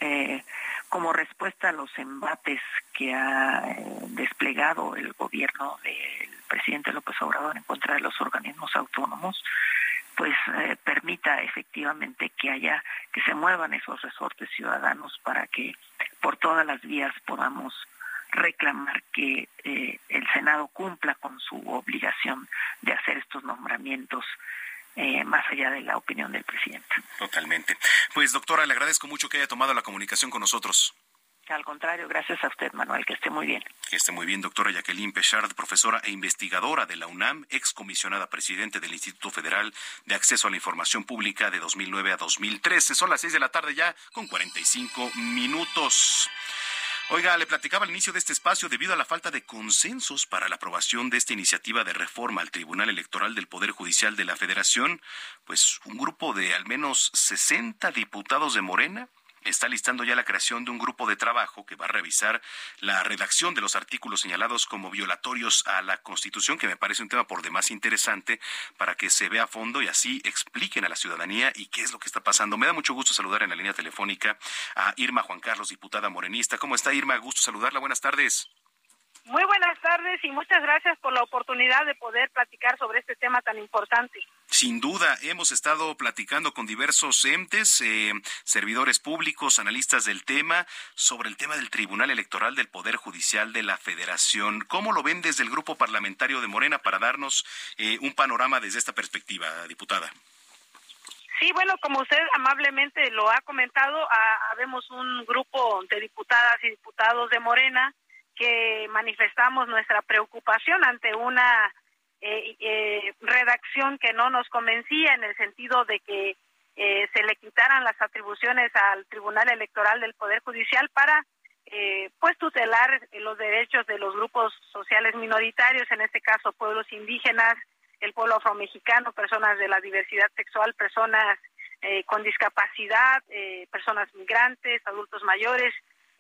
eh, como respuesta a los embates que ha eh, desplegado el gobierno del presidente López Obrador en contra de los organismos autónomos, pues eh, permita efectivamente que haya, que se muevan esos resortes ciudadanos para que por todas las vías podamos reclamar que el Senado cumpla con su obligación de hacer estos nombramientos eh, más allá de la opinión del presidente. Totalmente. Pues doctora, le agradezco mucho que haya tomado la comunicación con nosotros. Al contrario, gracias a usted, Manuel, que esté muy bien. Que esté muy bien, doctora Jacqueline Pechard, profesora e investigadora de la UNAM, excomisionada presidente del Instituto Federal de Acceso a la Información Pública de 2009 a 2013. Son las seis de la tarde ya, con 45 minutos. Oiga, le platicaba al inicio de este espacio, debido a la falta de consensos para la aprobación de esta iniciativa de reforma al Tribunal Electoral del Poder Judicial de la Federación, pues un grupo de al menos 60 diputados de Morena está listando ya la creación de un grupo de trabajo que va a revisar la redacción de los artículos señalados como violatorios a la Constitución, que me parece un tema por demás interesante para que se vea a fondo y así expliquen a la ciudadanía y qué es lo que está pasando. Me da mucho gusto saludar en la línea telefónica a Irma Juan Carlos, diputada morenista. ¿Cómo está Irma? Gusto saludarla. Buenas tardes. Muy buenas tardes y muchas gracias por la oportunidad de poder platicar sobre este tema tan importante. Sin duda, hemos estado platicando con diversos entes, eh, servidores públicos, analistas del tema, sobre el tema del Tribunal Electoral del Poder Judicial de la Federación. ¿Cómo lo ven desde el Grupo Parlamentario de Morena para darnos eh, un panorama desde esta perspectiva, diputada? Sí, bueno, como usted amablemente lo ha comentado, habemos un grupo de diputadas y diputados de Morena que manifestamos nuestra preocupación ante una eh, eh, redacción que no nos convencía en el sentido de que eh, se le quitaran las atribuciones al Tribunal Electoral del Poder Judicial para pues tutelar los derechos de los grupos sociales minoritarios, en este caso pueblos indígenas, el pueblo afromexicano, personas de la diversidad sexual, personas con discapacidad, personas migrantes, adultos mayores,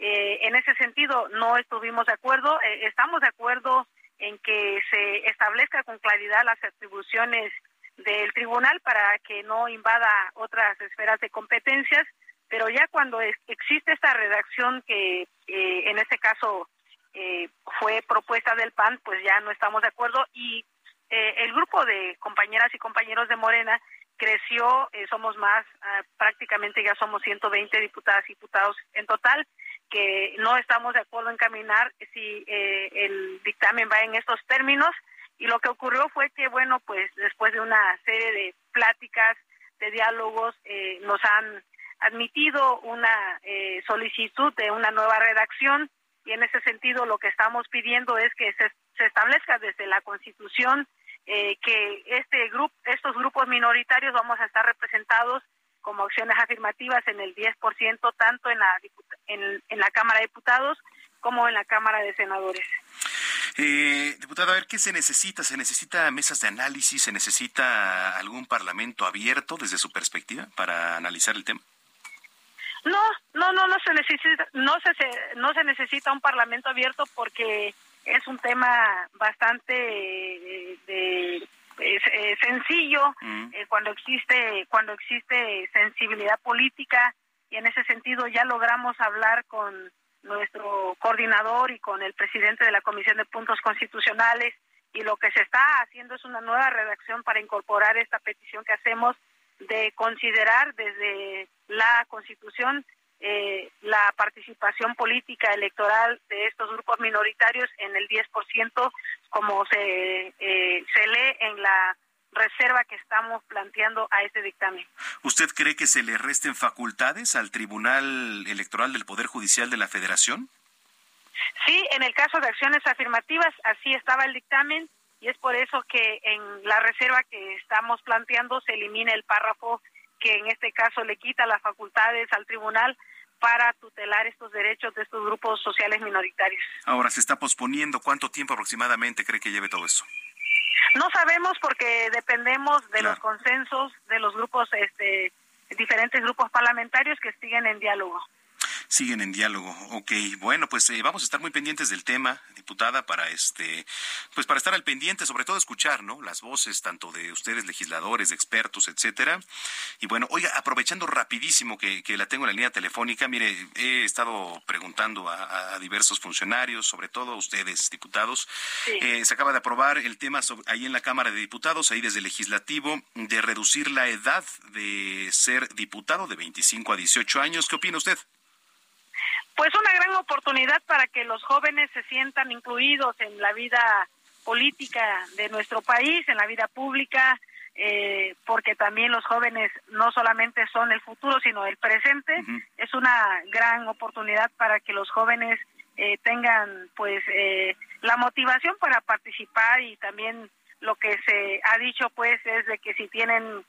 eh, en ese sentido, no estuvimos de acuerdo. Eh, estamos de acuerdo en que se establezca con claridad las atribuciones del tribunal para que no invada otras esferas de competencias, pero ya cuando existe esta redacción que eh, en este caso fue propuesta del PAN, pues ya no estamos de acuerdo y el grupo de compañeras y compañeros de Morena creció, somos más, ah, prácticamente ya somos 120 diputadas y diputados en total que no estamos de acuerdo en caminar si eh, el dictamen va en estos términos. Y lo que ocurrió fue que bueno pues después de una serie de pláticas de diálogos eh, nos han admitido una eh, solicitud de una nueva redacción. Y en ese sentido lo que estamos pidiendo es que se, se establezca desde la Constitución que este grupo estos grupos minoritarios vamos a estar representados como acciones afirmativas en el 10% tanto en la, en, en la Cámara de Diputados como en la Cámara de Senadores. Eh, diputado, a ver, ¿qué se necesita? ¿Se necesita mesas de análisis? ¿Se necesita algún parlamento abierto desde su perspectiva para analizar el tema? No, no, no, no se necesita, no se, no se necesita un parlamento abierto porque es un tema bastante eh, de eh, sencillo mm. eh, cuando existe cuando existe sensibilidad política y en ese sentido ya logramos hablar con nuestro coordinador y con el presidente de la Comisión de Puntos Constitucionales y lo que se está haciendo es una nueva redacción para incorporar esta petición que hacemos de considerar desde la Constitución eh, la participación política electoral de estos grupos minoritarios en el 10%, como se, eh, se lee en la reserva que estamos planteando a este dictamen. ¿Usted cree que se le resten facultades al Tribunal Electoral del Poder Judicial de la Federación? Sí, en el caso de acciones afirmativas, así estaba el dictamen y es por eso que en la reserva que estamos planteando se elimina el párrafo que en este caso le quita las facultades al tribunal para tutelar estos derechos de estos grupos sociales minoritarios. Ahora se está posponiendo. ¿Cuánto tiempo aproximadamente cree que lleve todo eso? No sabemos porque dependemos de los consensos de los grupos, este, diferentes grupos parlamentarios que siguen en diálogo siguen en diálogo. Ok, bueno, pues eh, vamos a estar muy pendientes del tema, diputada, para este, pues para estar al pendiente, sobre todo escuchar, ¿no? Las voces tanto de ustedes, legisladores, expertos, etcétera. Y bueno, oiga, aprovechando rapidísimo que, la tengo en la línea telefónica, mire, he estado preguntando a, diversos funcionarios, sobre todo a ustedes, diputados. Eh, se acaba de aprobar el tema ahí en la Cámara de Diputados, ahí desde el legislativo, de reducir la edad de ser diputado de 25 a 18 años. ¿Qué opina usted? Pues una gran oportunidad para que los jóvenes se sientan incluidos en la vida política de nuestro país, en la vida pública, eh, porque también los jóvenes no solamente son el futuro, sino el presente. Es una gran oportunidad para que los jóvenes eh, tengan pues eh, la motivación para participar y también lo que se ha dicho pues es de que si tienen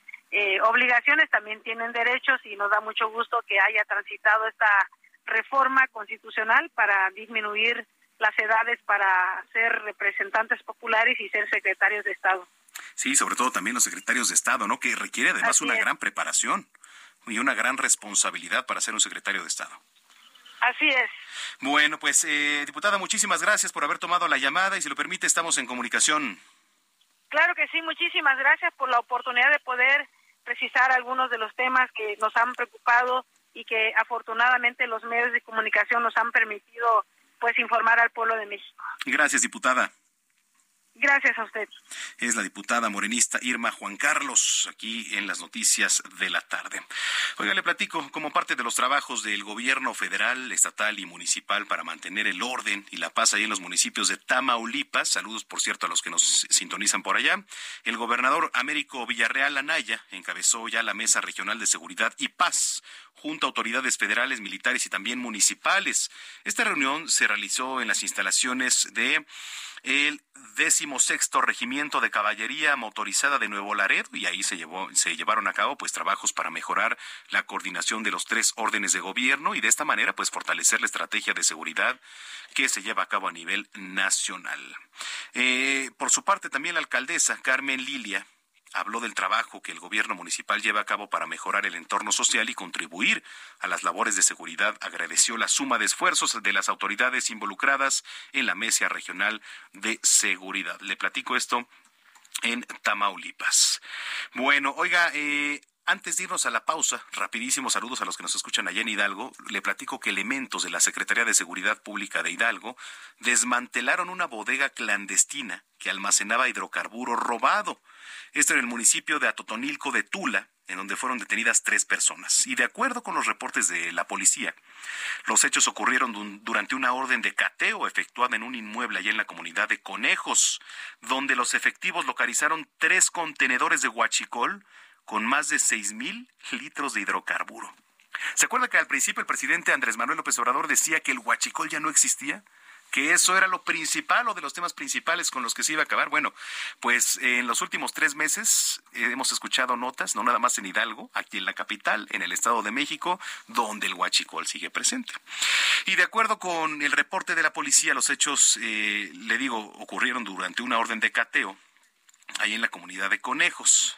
obligaciones también tienen derechos y nos da mucho gusto que haya transitado esta reforma constitucional para disminuir las edades para ser representantes populares y ser secretarios de Estado. Sí, sobre todo también los secretarios de Estado, ¿no? Que requiere además una gran preparación y una gran responsabilidad para ser un secretario de Estado. Así es. Bueno, pues, eh, diputada, muchísimas gracias por haber tomado la llamada y si lo permite, estamos en comunicación. Claro que sí, muchísimas gracias por la oportunidad de poder precisar algunos de los temas que nos han preocupado y que afortunadamente los medios de comunicación nos han permitido pues informar al pueblo de México. Gracias, diputada. Gracias a usted. Es la diputada morenista Irma Juan Carlos, aquí en las noticias de la tarde. Oiga, le platico, como parte de los trabajos del gobierno federal, estatal y municipal para mantener el orden y la paz ahí en los municipios de Tamaulipas, saludos por cierto a los que nos sintonizan por allá, el gobernador Américo Villarreal Anaya encabezó ya la Mesa Regional de Seguridad y Paz, junto a autoridades federales, militares y también municipales. Esta reunión se realizó en las instalaciones de el decimosexto Regimiento de Caballería Motorizada de Nuevo Laredo y ahí se, llevó, se llevaron a cabo pues trabajos para mejorar la coordinación de los tres órdenes de gobierno y de esta manera pues fortalecer la estrategia de seguridad que se lleva a cabo a nivel nacional. Eh, por su parte también la alcaldesa Carmen Lilia habló del trabajo que el gobierno municipal lleva a cabo para mejorar el entorno social y contribuir a las labores de seguridad. Agradeció la suma de esfuerzos de las autoridades involucradas en la mesa regional de seguridad. Le platico esto en Tamaulipas. Bueno, oiga, eh, antes de irnos a la pausa, rapidísimos saludos a los que nos escuchan allá en Hidalgo. Le platico que elementos de la Secretaría de Seguridad Pública de Hidalgo desmantelaron una bodega clandestina que almacenaba hidrocarburo robado. Esto en el municipio de Atotonilco de Tula, en donde fueron detenidas tres personas. Y de acuerdo con los reportes de la policía, los hechos ocurrieron durante una orden de cateo efectuada en un inmueble allá en la comunidad de Conejos, donde los efectivos localizaron tres contenedores de huachicol con más de seis mil litros de hidrocarburo. ¿Se acuerda que al principio el presidente Andrés Manuel López Obrador decía que el huachicol ya no existía? Que eso era lo principal o de los temas principales con los que se iba a acabar. Bueno, pues en los últimos tres meses eh, hemos escuchado notas, no nada más en Hidalgo, aquí en la capital, en el Estado de México, donde el huachicol sigue presente. Y de acuerdo con el reporte de la policía, los hechos, eh, le digo, ocurrieron durante una orden de cateo ahí en la comunidad de Conejos.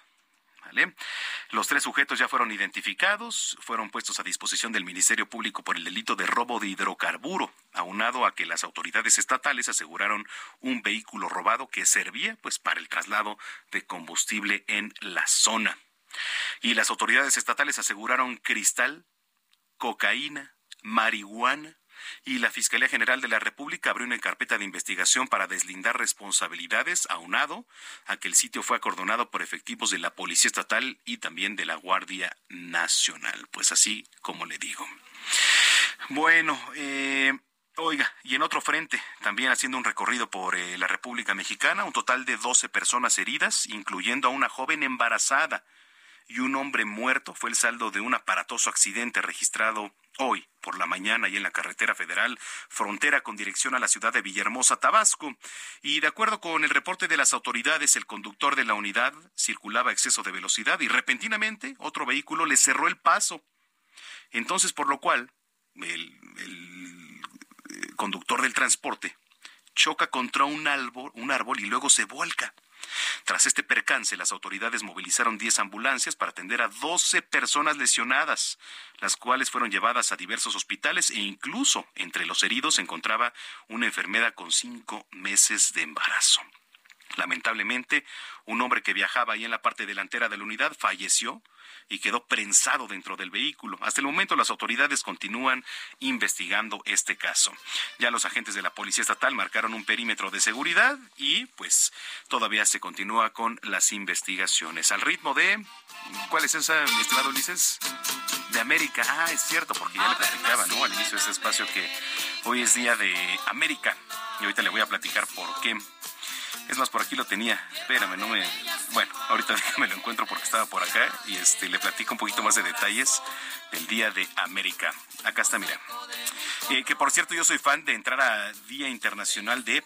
Los tres sujetos ya fueron identificados, fueron puestos a disposición del Ministerio Público por el delito de robo de hidrocarburo, aunado a que las autoridades estatales aseguraron un vehículo robado que servía pues para el traslado de combustible en la zona. Y las autoridades estatales aseguraron cristal, cocaína, marihuana, y la Fiscalía General de la República abrió una carpeta de investigación para deslindar responsabilidades, aunado a que el sitio fue acordonado por efectivos de la Policía Estatal y también de la Guardia Nacional. Pues así como le digo. Bueno, eh, Oiga, y en otro frente, también haciendo un recorrido por eh, la República Mexicana, un total de 12 personas heridas, incluyendo a una joven embarazada y un hombre muerto, fue el saldo de un aparatoso accidente registrado hoy por la mañana y en la carretera federal frontera con dirección a la ciudad de Villahermosa, Tabasco. Y de acuerdo con el reporte de las autoridades, el conductor de la unidad circulaba a exceso de velocidad y repentinamente otro vehículo le cerró el paso. Entonces, por lo cual, el, eh, conductor del transporte choca contra un árbol, un árbol y luego se vuelca. Tras este percance, las autoridades movilizaron 10 ambulancias para atender a 12 personas lesionadas, las cuales fueron llevadas a diversos hospitales e incluso entre los heridos se encontraba una enfermera con cinco meses de embarazo. Lamentablemente, un hombre que viajaba ahí en la parte delantera de la unidad falleció y quedó prensado dentro del vehículo. Hasta el momento las autoridades continúan investigando este caso. Ya los agentes de la Policía Estatal marcaron un perímetro de seguridad y pues todavía se continúa con las investigaciones. Al ritmo de... ¿Cuál es esa, mi estimado Ulises? De América. Ah, es cierto, porque ya le platicaba, ¿no? Al inicio de este espacio que hoy es día de América. Y ahorita le voy a platicar por qué. Es más, por aquí lo tenía. Espérame, no me. Bueno, ahorita déjame lo encuentro porque estaba por acá y este le platico un poquito más de detalles del Día de América. Acá está, mira. Eh, que por cierto, yo soy fan de entrar a Día Internacional de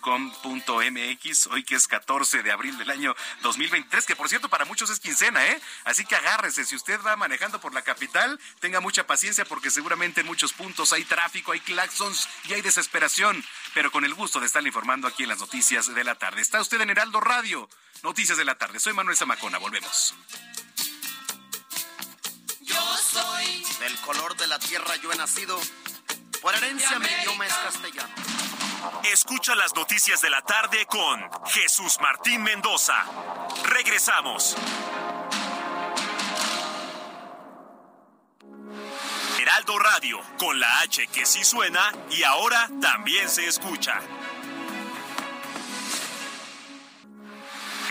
.com.mx, hoy que es 14 de abril del año 2023, que por cierto para muchos es quincena, ¿eh? Así que agárrese, si usted va manejando por la capital, tenga mucha paciencia porque seguramente en muchos puntos hay tráfico, hay claxons y hay desesperación, pero con el gusto de estarle informando aquí en las noticias de la tarde. Está usted en Heraldo Radio, Noticias de la tarde. Soy Manuel Zamacona, volvemos. Yo soy del color de la tierra yo he nacido. Por herencia mi idioma es castellano. Escucha las noticias de la tarde con Jesús Martín Mendoza. Regresamos. Heraldo Radio, con la H que sí suena y ahora también se escucha.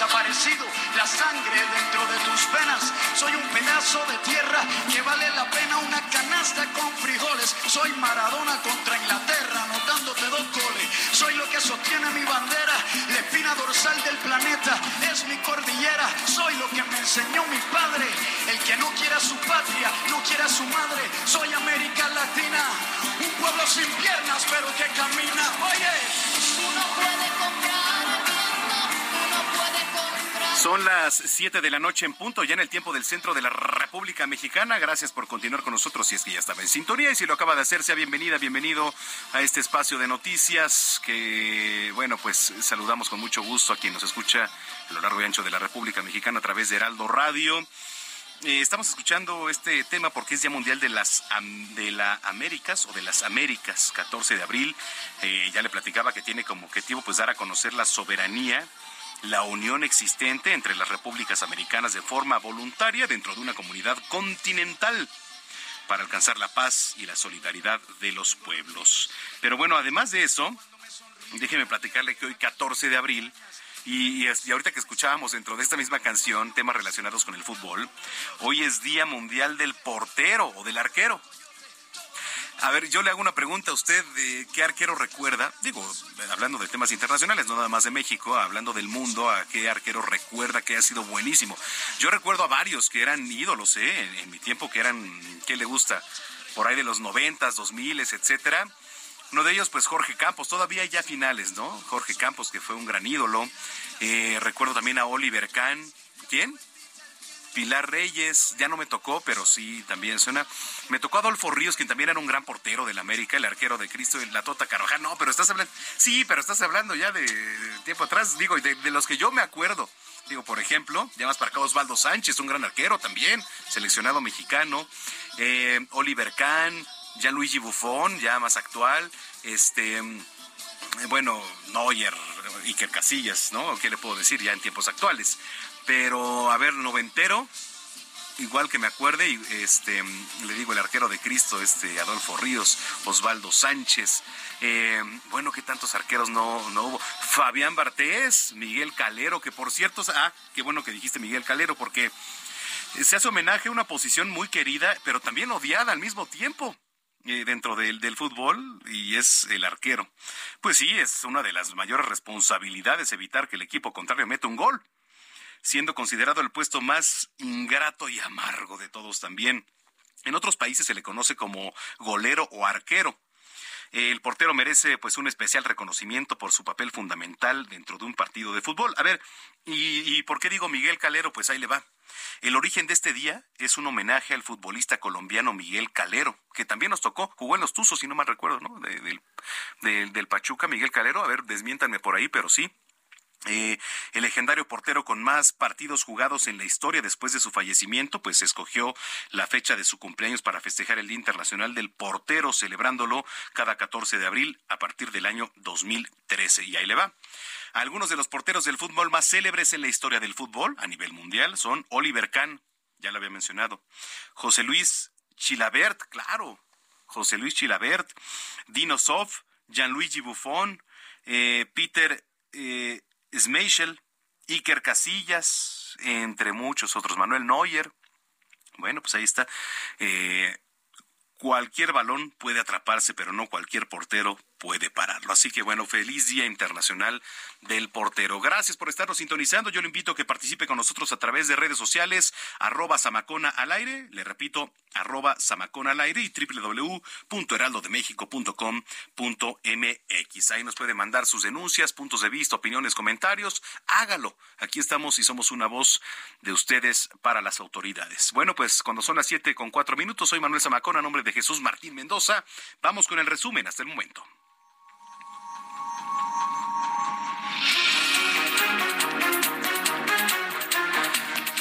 Desaparecido, la sangre dentro de tus venas. Soy un pedazo de tierra que vale la pena una canasta con frijoles. Soy Maradona contra Inglaterra, anotándote dos goles. Soy lo que sostiene mi bandera, la espina dorsal del planeta. Es mi cordillera, soy lo que me enseñó mi padre. El que no quiera su patria, no quiera su madre. Soy América Latina, un pueblo sin piernas, pero que camina. Oye, uno puede comprar. Son las 7 de la noche en punto, ya en el tiempo del centro de la República Mexicana. Gracias por continuar con nosotros si es que ya estaba en sintonía y si lo acaba de hacer, sea bienvenida, bienvenido a este espacio de noticias que, bueno, pues saludamos con mucho gusto a quien nos escucha a lo largo y ancho de la República Mexicana a través de Heraldo Radio. Eh, estamos escuchando este tema porque es Día Mundial de las de la Américas o de las Américas, 14 de abril. Eh, ya le platicaba que tiene como objetivo pues dar a conocer la soberanía la unión existente entre las repúblicas americanas de forma voluntaria dentro de una comunidad continental para alcanzar la paz y la solidaridad de los pueblos. Pero bueno, además de eso, déjeme platicarle que hoy 14 de abril y, y, ahorita que escuchábamos dentro de esta misma canción temas relacionados con el fútbol, hoy es Día Mundial del Portero o del Arquero. A ver, yo le hago una pregunta a usted, de ¿qué arquero recuerda? Digo, hablando de temas internacionales, no nada más de México, hablando del mundo, ¿a qué arquero recuerda que ha sido buenísimo? Yo recuerdo a varios que eran ídolos, ¿eh? En, en mi tiempo que eran, ¿qué le gusta? Por ahí de los noventas, dos miles, etcétera. Uno de ellos, pues Jorge Campos, todavía ya finales, ¿no? Jorge Campos, que fue un gran ídolo. Eh, recuerdo también a Oliver Kahn. ¿Quién? Pilar Reyes, ya no me tocó, pero sí también suena. Me tocó Adolfo Ríos, quien también era un gran portero del América, el arquero de Cristo y la Tota Carvajal. No, pero estás hablando. Sí, pero estás hablando ya de, tiempo atrás, digo, de, de, los que yo me acuerdo. Digo, por ejemplo, ya más para acá Osvaldo Sánchez, un gran arquero también, seleccionado mexicano. Eh, Oliver Kahn, Gianluigi Buffon, ya más actual. Este. Bueno, Neuer, Iker Casillas, ¿no? ¿Qué le puedo decir ya en tiempos actuales? Pero a ver, noventero, igual que me acuerde, este le digo el arquero de Cristo, este Adolfo Ríos, Osvaldo Sánchez, eh, bueno, que tantos arqueros no, no hubo. Fabián Bartés, Miguel Calero, que por cierto, ah, qué bueno que dijiste Miguel Calero, porque Se hace homenaje a una posición muy querida, pero también odiada al mismo tiempo. Eh, dentro del, del, fútbol y es el arquero. Pues sí, es una de las mayores responsabilidades evitar que el equipo contrario meta un gol, siendo considerado el puesto más ingrato y amargo de todos también. En otros países se le conoce como golero o arquero. El portero merece pues un especial reconocimiento por su papel fundamental dentro de un partido de fútbol. A ver, ¿y, por qué digo Miguel Calero? Pues ahí le va. El origen de este día es un homenaje al futbolista colombiano Miguel Calero, que también nos tocó, jugó en los Tuzos, si no mal recuerdo, ¿no? del, del Pachuca, Miguel Calero, a ver, desmiéntanme por ahí, pero sí, eh, el legendario portero con más partidos jugados en la historia después de su fallecimiento, pues escogió la fecha de su cumpleaños para festejar el Día Internacional del Portero, celebrándolo cada 14 de abril a partir del año 2013. Y ahí le va. Algunos de los porteros del fútbol más célebres en la historia del fútbol a nivel mundial son Oliver Kahn, ya lo había mencionado, José Luis Chilabert, claro, José Luis Chilabert, Dino Sof, Gianluigi Buffon, eh, Peter eh, Schmeichel, Iker Casillas, entre muchos otros, Manuel Neuer. Bueno, pues ahí está. Eh, cualquier balón puede atraparse, pero no cualquier portero puede pararlo. Así que bueno, feliz Día Internacional del Portero. Gracias por estarnos sintonizando. Yo le invito a que participe con nosotros a través de redes sociales, arroba Samacona al aire, le repito, arroba Samacona al aire y www.heraldodemexico.com.mx. Ahí nos puede mandar sus denuncias, puntos de vista, opiniones, comentarios. Hágalo. Aquí estamos y somos una voz de ustedes para las autoridades. Bueno, pues cuando son las siete con cuatro minutos, soy Manuel Zamacona, a nombre de Jesús Martín Mendoza. Vamos con el resumen hasta el momento.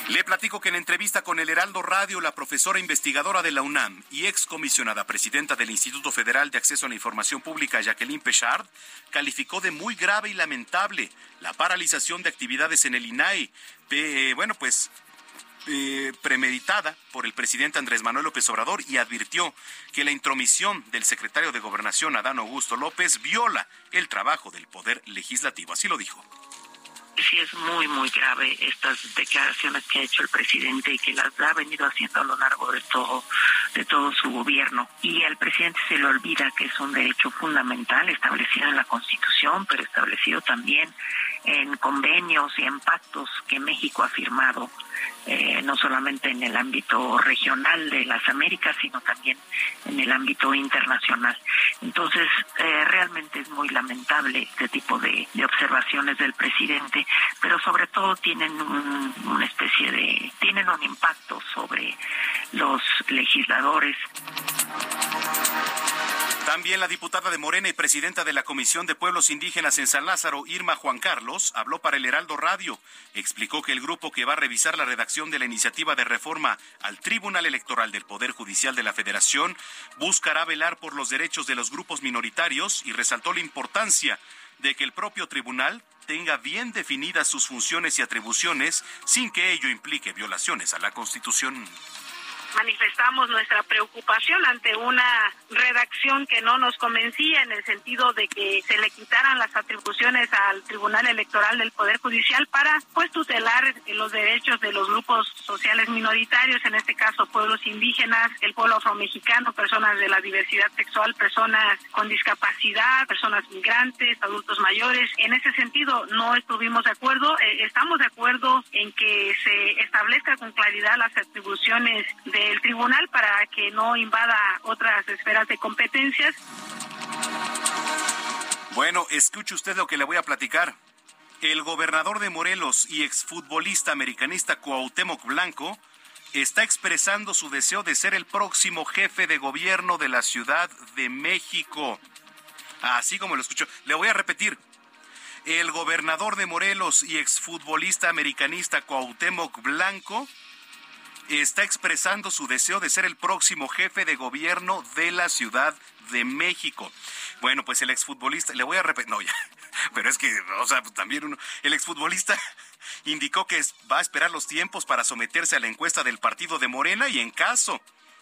Le platico que en entrevista con el Heraldo Radio, la profesora investigadora de la UNAM y ex comisionada presidenta del Instituto Federal de Acceso a la Información Pública, Jacqueline Pechard, calificó de muy grave y lamentable la paralización de actividades en el INAI. Bueno, pues premeditada por el presidente Andrés Manuel López Obrador y advirtió que la intromisión del secretario de Gobernación, Adán Augusto López, viola el trabajo del Poder Legislativo. Así lo dijo sí es muy, muy grave estas declaraciones que ha hecho el presidente y que las ha venido haciendo a lo largo de todo, de todo su gobierno. Y al presidente se le olvida que es un derecho fundamental establecido en la Constitución, pero establecido también en convenios y en pactos que México ha firmado eh, no solamente en el ámbito regional de las Américas, sino también en el ámbito internacional. Entonces, eh, realmente es muy lamentable este tipo de, observaciones del presidente, pero sobre todo tienen una especie de, tienen un impacto sobre los legisladores. También la diputada de Morena y presidenta de la Comisión de Pueblos Indígenas en San Lázaro, Irma Juan Carlos, habló para el Heraldo Radio. Explicó que el grupo que va a revisar la redacción de la iniciativa de reforma al Tribunal Electoral del Poder Judicial de la Federación buscará velar por los derechos de los grupos minoritarios y resaltó la importancia de que el propio tribunal tenga bien definidas sus funciones y atribuciones sin que ello implique violaciones a la Constitución manifestamos nuestra preocupación ante una redacción que no nos convencía en el sentido de que se le quitaran las atribuciones al Tribunal Electoral del Poder Judicial para pues tutelar los derechos de los grupos sociales minoritarios, en este caso pueblos indígenas, el pueblo afromexicano, personas de la diversidad sexual, personas con discapacidad, personas migrantes, adultos mayores. En ese sentido no estuvimos de acuerdo, eh, estamos de acuerdo en que se establezca con claridad las atribuciones de el tribunal para que no invada otras esferas de competencias. Bueno, escuche usted lo que le voy a platicar. El gobernador de Morelos y exfutbolista americanista Cuauhtémoc Blanco está expresando su deseo de ser el próximo jefe de gobierno de la Ciudad de México. Así como lo escucho. Le voy a repetir. El gobernador de Morelos y exfutbolista americanista Cuauhtémoc Blanco está expresando su deseo de ser el próximo jefe de gobierno de la Ciudad de México. Bueno, pues el exfutbolista, le voy a repetir, no, ya, pero es que, o sea, también uno, el exfutbolista indicó que va a esperar los tiempos para someterse a la encuesta del partido de Morena y en caso,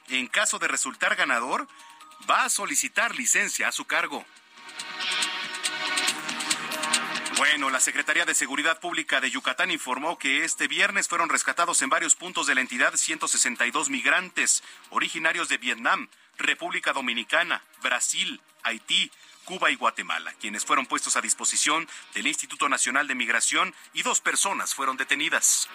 en caso de resultar ganador, va a solicitar licencia a su cargo. Bueno, la Secretaría de Seguridad Pública de Yucatán informó que este viernes fueron rescatados en varios puntos de la entidad 162 migrantes originarios de Vietnam, República Dominicana, Brasil, Haití, Cuba y Guatemala, quienes fueron puestos a disposición del Instituto Nacional de Migración y dos personas fueron detenidas.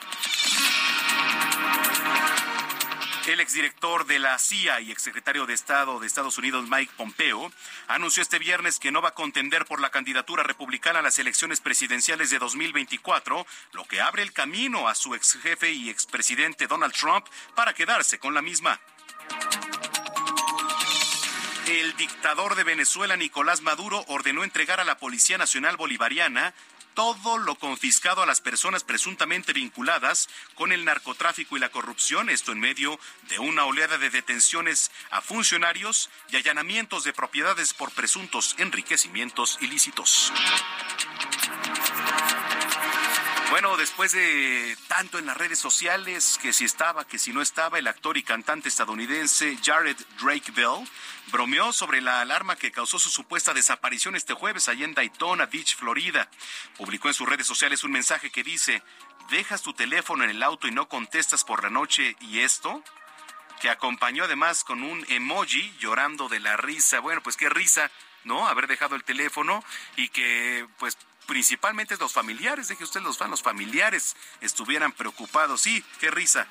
El exdirector de la CIA y exsecretario de Estado de Estados Unidos, Mike Pompeo, anunció este viernes que no va a contender por la candidatura republicana a las elecciones presidenciales de 2024, lo que abre el camino a su ex jefe y expresidente Donald Trump para quedarse con la misma. El dictador de Venezuela, Nicolás Maduro, ordenó entregar a la Policía Nacional Bolivariana todo lo confiscado a las personas presuntamente vinculadas con el narcotráfico y la corrupción, esto en medio de una oleada de detenciones a funcionarios y allanamientos de propiedades por presuntos enriquecimientos ilícitos. Bueno, después de tanto en las redes sociales, que si estaba, que si no estaba, el actor y cantante estadounidense Jared Drake Bell bromeó sobre la alarma que causó su supuesta desaparición este jueves allá en Daytona Beach, Florida. Publicó en sus redes sociales un mensaje que dice, ¿dejas tu teléfono en el auto y no contestas por la noche y esto? Que acompañó además con un emoji llorando de la risa. Bueno, pues qué risa, ¿no? Haber dejado el teléfono y que pues principalmente los familiares, deje usted los, los familiares estuvieran preocupados. Sí, qué risa.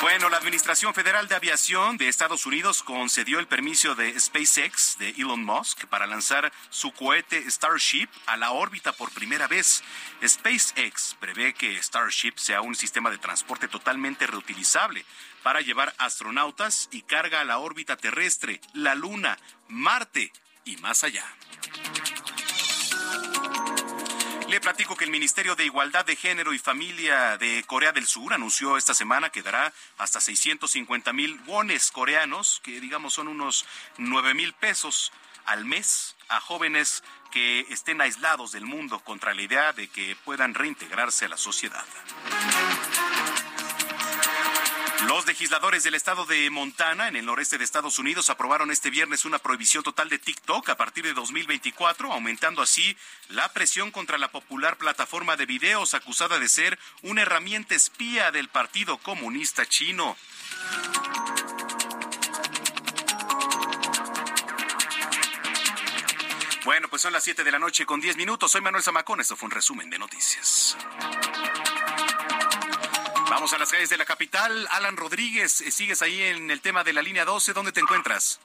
Bueno, la Administración Federal de Aviación de Estados Unidos concedió el permiso de SpaceX de Elon Musk para lanzar su cohete Starship a la órbita por primera vez. SpaceX prevé que Starship sea un sistema de transporte totalmente reutilizable para llevar astronautas y carga a la órbita terrestre, la Luna, Marte y más allá. Le platico que el Ministerio de Igualdad de Género y Familia de Corea del Sur anunció esta semana que dará hasta 650 mil wones coreanos, que digamos son unos 9 mil pesos al mes, a jóvenes que estén aislados del mundo contra la idea de que puedan reintegrarse a la sociedad. Los legisladores del estado de Montana, en el noreste de Estados Unidos, aprobaron este viernes una prohibición total de TikTok a partir de 2024, aumentando así la presión contra la popular plataforma de videos acusada de ser una herramienta espía del Partido Comunista Chino. Bueno, pues son las 7 de la noche con 10 minutos. Soy Manuel Zamacón. Esto fue un resumen de noticias. Vamos a las calles de la capital. Alan Rodríguez, eh, sigues ahí en el tema de la línea 12. ¿Dónde te encuentras?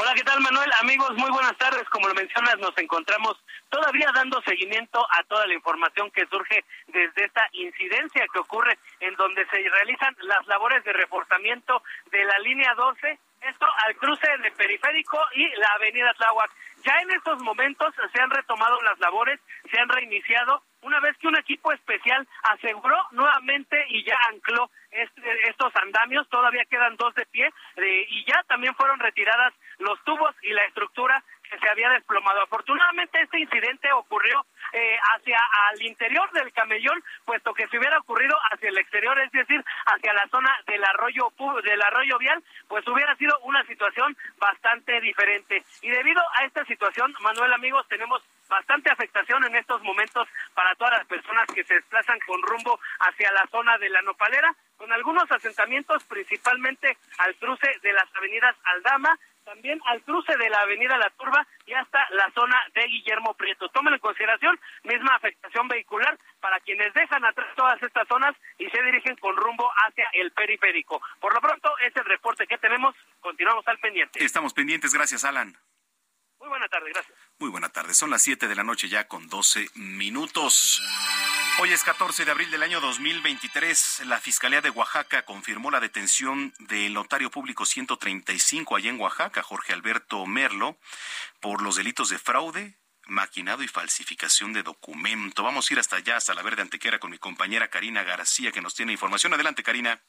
Hola, ¿qué tal Manuel? Amigos, muy buenas tardes. Como lo mencionas, nos encontramos todavía dando seguimiento a toda la información que surge desde esta incidencia que ocurre en donde se realizan las labores de reforzamiento de la línea 12, esto al cruce del periférico y la avenida Tláhuac. Ya en estos momentos se han retomado las labores, se han reiniciado una vez que un equipo especial aseguró nuevamente y ya ancló este, estos andamios, todavía quedan dos de pie eh, y ya también fueron retiradas los tubos y la estructura que se había desplomado. Afortunadamente este incidente ocurrió eh, hacia al interior del camellón, puesto que si hubiera ocurrido hacia el exterior, es decir, hacia la zona del arroyo del arroyo vial, pues hubiera sido una situación bastante diferente. Y debido a esta situación, Manuel amigos, tenemos bastante afectación en estos momentos para todas las personas que se desplazan con rumbo hacia la zona de la Nopalera, con algunos asentamientos principalmente al cruce de las avenidas Aldama, también al cruce de la avenida La Turba y hasta la zona de Guillermo Prieto. Tomen en consideración misma afectación vehicular para quienes dejan atrás todas estas zonas y se dirigen con rumbo hacia el periférico. Por lo pronto, es el reporte que tenemos. Continuamos al pendiente. Estamos pendientes. Gracias, Alan. Muy buena tarde, gracias. Muy buena tarde. Son las 7 de la noche ya con 12 minutos. Hoy es 14 de abril del año 2023. La Fiscalía de Oaxaca confirmó la detención del notario público 135 allá en Oaxaca, Jorge Alberto Merlo, por los delitos de fraude, maquinado y falsificación de documento. Vamos a ir hasta allá, hasta la Verde Antequera, con mi compañera Karina García, que nos tiene información. Adelante, Karina.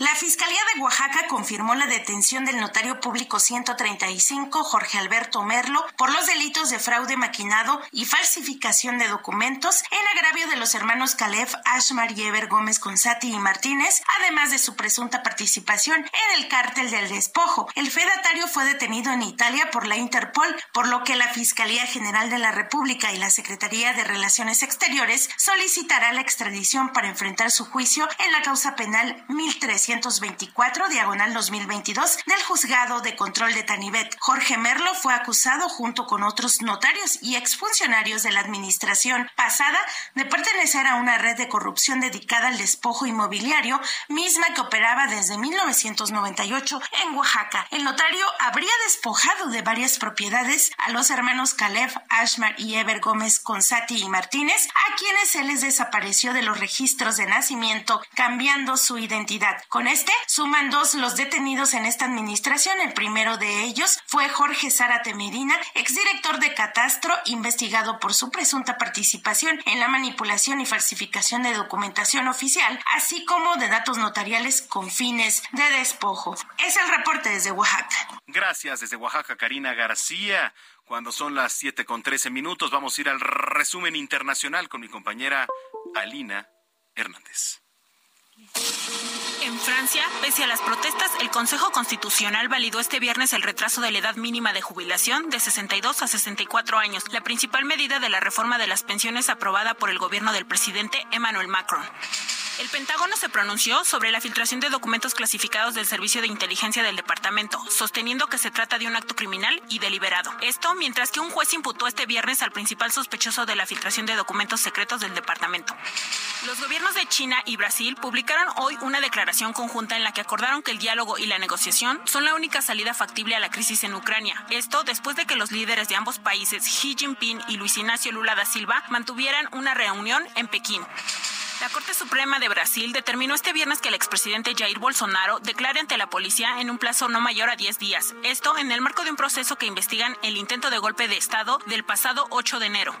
La Fiscalía de Oaxaca confirmó la detención del notario público 135, Jorge Alberto Merlo, por los delitos de fraude maquinado y falsificación de documentos en agravio de los hermanos Caleb, Ashmar y Ever Gómez Consati y Martínez, además de su presunta participación en el cártel del despojo. El fedatario fue detenido en Italia por la Interpol, por lo que la Fiscalía General de la República y la Secretaría de Relaciones Exteriores solicitará la extradición para enfrentar su juicio en la causa penal 1300 1924, diagonal 2022, del juzgado de control de Tanibet. Jorge Merlo fue acusado junto con otros notarios y exfuncionarios de la administración pasada de pertenecer a una red de corrupción dedicada al despojo inmobiliario, misma que operaba desde 1998 en Oaxaca. El notario habría despojado de varias propiedades a los hermanos Caleb, Ashmar y Ever Gómez Consati y Martínez, a quienes se les desapareció de los registros de nacimiento, cambiando su identidad. Este suman dos los detenidos en esta administración. El primero de ellos fue Jorge Zárate Medina, exdirector de Catastro, investigado por su presunta participación en la manipulación y falsificación de documentación oficial, así como de datos notariales con fines de despojo. Es el reporte desde Oaxaca. Gracias desde Oaxaca, Karina García. Cuando son las 7 con 13 minutos, vamos a ir al resumen internacional con mi compañera Alina Hernández. En Francia, pese a las protestas, el Consejo Constitucional validó este viernes el retraso de la edad mínima de jubilación de 62 a 64 años, la principal medida de la reforma de las pensiones aprobada por el gobierno del presidente Emmanuel Macron. El Pentágono se pronunció sobre la filtración de documentos clasificados del Servicio de Inteligencia del Departamento, sosteniendo que se trata de un acto criminal y deliberado. Esto mientras que un juez imputó este viernes al principal sospechoso de la filtración de documentos secretos del departamento. Los gobiernos de China y Brasil publicaron hoy una declaración conjunta en la que acordaron que el diálogo y la negociación son la única salida factible a la crisis en Ucrania. Esto después de que los líderes de ambos países, Xi Jinping y Luis Ignacio Lula da Silva, mantuvieran una reunión en Pekín. La Corte Suprema de Brasil determinó este viernes que el expresidente Jair Bolsonaro declare ante la policía en un plazo no mayor a 10 días. Esto en el marco de un proceso que investigan el intento de golpe de Estado del pasado 8 de enero.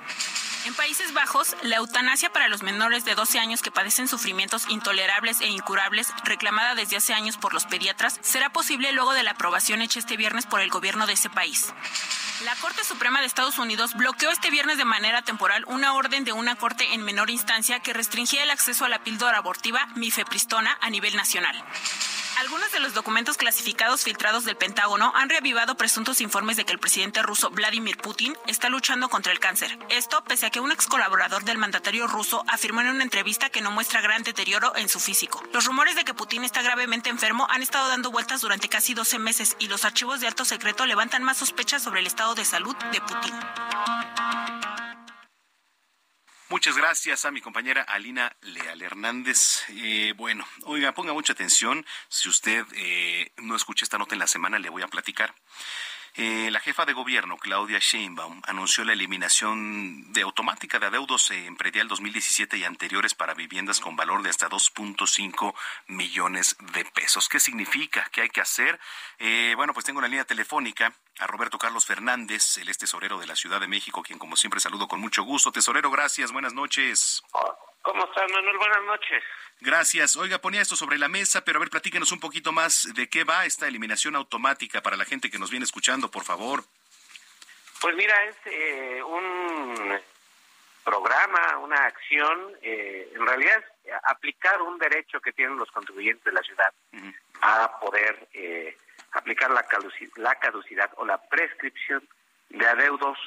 En Países Bajos, la eutanasia para los menores de 12 años que padecen sufrimientos intolerables e incurables, reclamada desde hace años por los pediatras, será posible luego de la aprobación hecha este viernes por el gobierno de ese país. La Corte Suprema de Estados Unidos bloqueó este viernes de manera temporal una orden de una corte en menor instancia que restringía el acceso a la píldora abortiva mifepristona a nivel nacional. Algunos de los documentos clasificados filtrados del Pentágono han reavivado presuntos informes de que el presidente ruso Vladimir Putin está luchando contra el cáncer. Esto pese a que un ex colaborador del mandatario ruso afirmó en una entrevista que no muestra gran deterioro en su físico. Los rumores de que Putin está gravemente enfermo han estado dando vueltas durante casi 12 meses y los archivos de alto secreto levantan más sospechas sobre el estado de salud de Putin. Muchas gracias a mi compañera Alina Leal Hernández. Eh, bueno, oiga, ponga mucha atención. Si usted eh, no escucha esta nota en la semana, le voy a platicar. Eh, la jefa de gobierno, Claudia Sheinbaum, anunció la eliminación de automática de adeudos en predial 2017 y anteriores para viviendas con valor de hasta 2.5 millones de pesos. ¿Qué significa? ¿Qué hay que hacer? Eh, bueno, pues tengo la línea telefónica a Roberto Carlos Fernández, el es tesorero de la Ciudad de México, quien como siempre saludo con mucho gusto. Tesorero, gracias, buenas noches. ¿Cómo estás, Manuel? Buenas noches. Gracias. Oiga, ponía esto sobre la mesa, pero a ver, platíquenos un poquito más de qué va esta eliminación automática para la gente que nos viene escuchando, por favor. Pues mira, es eh, un programa, una acción, eh, en realidad es aplicar un derecho que tienen los contribuyentes de la ciudad a poder eh, aplicar la caducidad, la caducidad o la prescripción de adeudos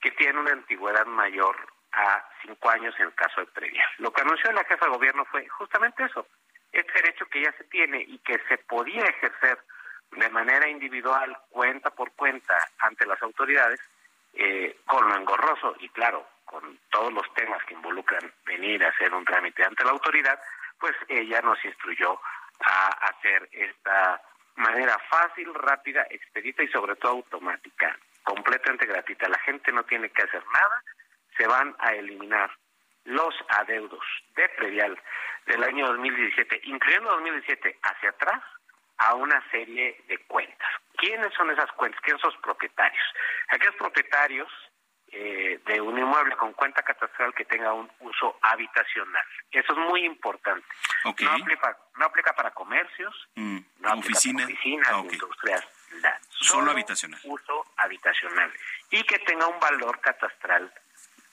que tienen una antigüedad mayor a cinco años en el caso de previa. Lo que anunció la jefa de gobierno fue justamente eso, este derecho que ya se tiene y que se podía ejercer de manera individual, cuenta por cuenta, ante las autoridades, eh, con lo engorroso y claro, con todos los temas que involucran venir a hacer un trámite ante la autoridad, pues ella nos instruyó a hacer esta manera fácil, rápida, expedita y sobre todo automática, completamente gratuita. La gente no tiene que hacer nada, se van a eliminar los adeudos de predial del año 2017, incluyendo 2017 hacia atrás, a una serie de cuentas. ¿Quiénes son esas cuentas? ¿Quiénes son los propietarios? Aquellos propietarios eh, de un inmueble con cuenta catastral que tenga un uso habitacional. Eso es muy importante. No, aplica, no aplica para comercios, mm, no oficina. para oficinas, Ah, industrias. Solo habitacional. Uso habitacional. Y que tenga un valor catastral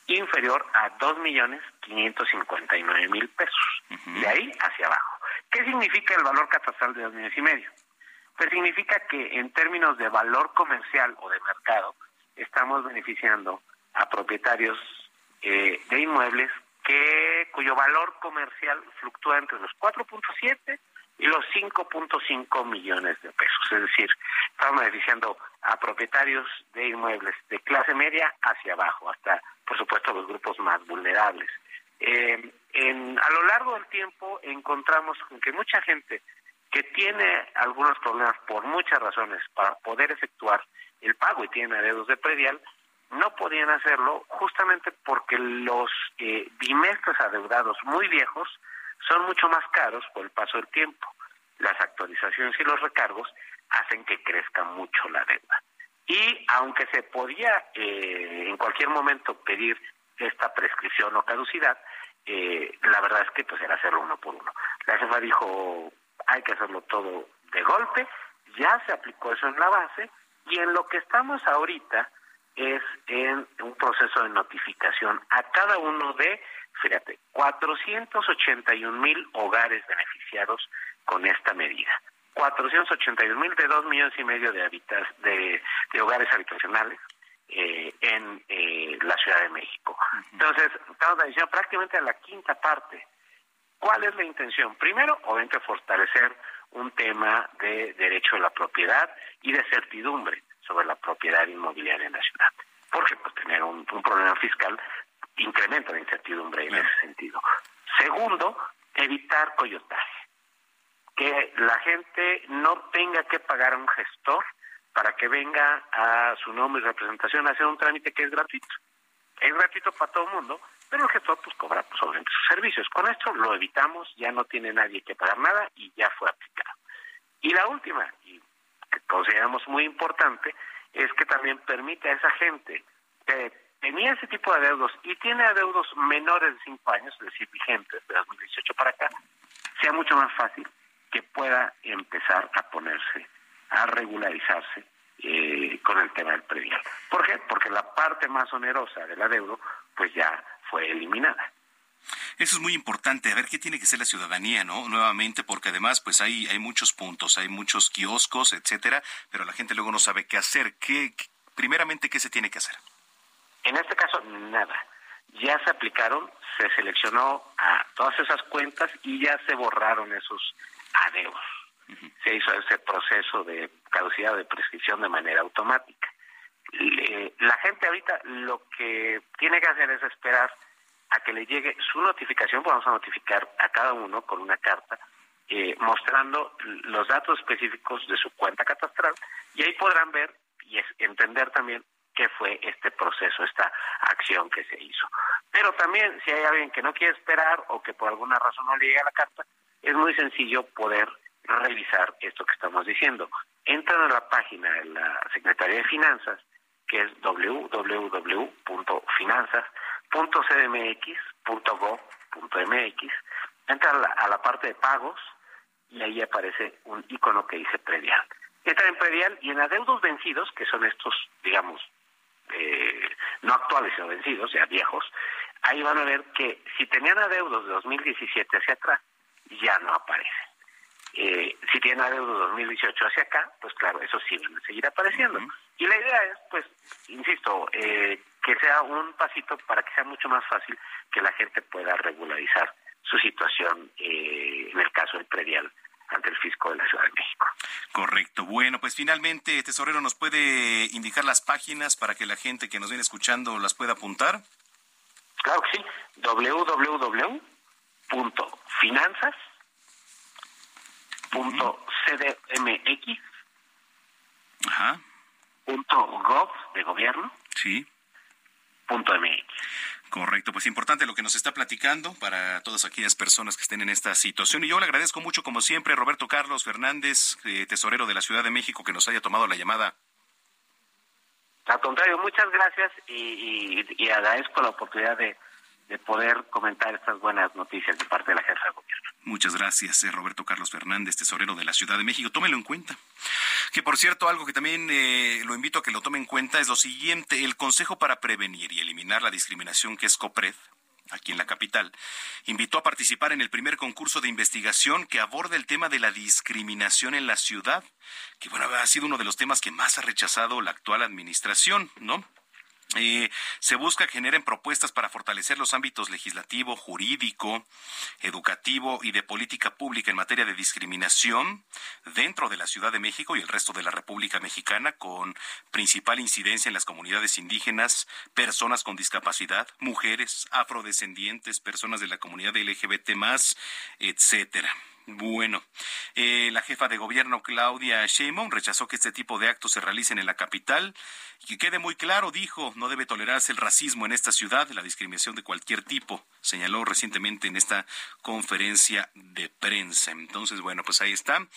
inferior a dos millones quinientos cincuenta y nueve mil pesos. De ahí hacia abajo. ¿Qué significa el valor catastral de dos millones y medio? Pues significa que en términos de valor comercial o de mercado, estamos beneficiando a propietarios eh, de inmuebles que cuyo valor comercial fluctúa entre los 4.7 y los 5.5 millones de pesos. Es decir, estamos beneficiando a propietarios de inmuebles de clase media hacia abajo, hasta, por supuesto, los grupos más vulnerables. Eh, en, a lo largo del tiempo encontramos que mucha gente que tiene algunos problemas por muchas razones para poder efectuar el pago y tiene adeudos de predial, no podían hacerlo justamente porque los eh, bimestres adeudados muy viejos son mucho más caros por el paso del tiempo. Las actualizaciones y los recargos hacen que crezca mucho la deuda. Y aunque se podía eh, en cualquier momento pedir esta prescripción o caducidad, eh, la verdad es que pues era hacerlo uno por uno. La jefa dijo, hay que hacerlo todo de golpe, ya se aplicó eso en la base y en lo que estamos ahorita es en un proceso de notificación a cada uno de, fíjate, 481 mil hogares beneficiados con esta medida. 481 mil de dos millones y medio de, habitas, de, de hogares habitacionales eh, en eh, la Ciudad de México. Entonces, estamos diciendo prácticamente a la quinta parte. ¿Cuál es la intención? Primero, obviamente, fortalecer un tema de derecho a la propiedad y de certidumbre sobre la propiedad inmobiliaria en la ciudad. Porque pues, tener un, un problema fiscal incrementa la incertidumbre en ese sentido. Segundo, evitar coyotaje. Que la gente no tenga que pagar a un gestor para que venga a su nombre y representación a hacer un trámite que es gratuito. Es gratuito para todo el mundo, pero el gestor pues cobra pues, obviamente sus servicios. Con esto lo evitamos, ya no tiene nadie que pagar nada y ya fue aplicado. Y la última, y que consideramos muy importante, es que también permite a esa gente que tenía ese tipo de adeudos y tiene adeudos menores de 5 años, es decir, vigentes de 2018 para acá, sea mucho más fácil que pueda empezar a ponerse, a regularizarse eh, con el tema del predial. ¿Por qué? Porque la parte más onerosa del adeudo pues ya fue eliminada. Eso es muy importante, a ver qué tiene que ser la ciudadanía, ¿no? Nuevamente, porque además, pues hay, hay muchos puntos, hay muchos kioscos, etcétera, pero la gente luego no sabe qué hacer. ¿Qué, primeramente, qué se tiene que hacer? En este caso, nada. Ya se aplicaron, se seleccionó a todas esas cuentas y ya se borraron esos adeudos. Se hizo ese proceso de caducidad de prescripción de manera automática. La gente ahorita lo que tiene que hacer es esperar a que le llegue su notificación, vamos a notificar a cada uno con una carta eh, mostrando los datos específicos de su cuenta catastral y ahí podrán ver y es, entender también qué fue este proceso, esta acción que se hizo. Pero también si hay alguien que no quiere esperar o que por alguna razón no le llega la carta, es muy sencillo poder revisar esto que estamos diciendo. Entran a la página de la Secretaría de Finanzas, que es www.finanzas.cdmx.gov.mx, entra a la, a la parte de pagos y ahí aparece un icono que dice predial. Entra en predial y en adeudos vencidos, que son estos, digamos, eh, no actuales sino vencidos, ya viejos, ahí van a ver que si tenían adeudos de 2017 hacia atrás, ya no aparecen. Eh, si tienen adeudos de 2018 hacia acá, pues claro, eso sí van a seguir apareciendo. Y la idea es, pues, insisto, eh, que sea un pasito para que sea mucho más fácil que la gente pueda regularizar su situación eh, en el caso del predial ante el fisco de la Ciudad de México. Correcto. Bueno, pues finalmente, tesorero, ¿nos puede indicar las páginas para que la gente que nos viene escuchando las pueda apuntar? Claro que sí. www.finanzas.cdmx Ajá. punto gov de gobierno Sí. punto mx. Correcto, pues importante lo que nos está platicando para todas aquellas personas que estén en esta situación. Y yo le agradezco mucho, como siempre, Roberto Carlos Fernández, eh, tesorero de la Ciudad de México, que nos haya tomado la llamada. Al contrario, muchas gracias y, y, agradezco la oportunidad de, de poder comentar estas buenas noticias de parte de la jefa de gobierno. Muchas gracias, eh, Roberto Carlos Fernández, tesorero de la Ciudad de México. Tómelo en cuenta. Que por cierto, algo que también eh, lo invito a que lo tome en cuenta es lo siguiente: el Consejo para Prevenir y Eliminar la Discriminación, que es COPRED, aquí en la capital, invitó a participar en el primer concurso de investigación que aborda el tema de la discriminación en la ciudad, que bueno, ha sido uno de los temas que más ha rechazado la actual administración, ¿no? Eh, se busca que generen propuestas para fortalecer los ámbitos legislativo, jurídico, educativo y de política pública en materia de discriminación dentro de la Ciudad de México y el resto de la República Mexicana, con principal incidencia en las comunidades indígenas, personas con discapacidad, mujeres, afrodescendientes, personas de la comunidad LGBT, etcétera. Bueno, eh, la jefa de gobierno Claudia Sheinbaum rechazó que este tipo de actos se realicen en la capital y que quede muy claro, dijo, no debe tolerarse el racismo en esta ciudad, la discriminación de cualquier tipo, señaló recientemente en esta conferencia de prensa. Entonces, bueno, pues ahí está.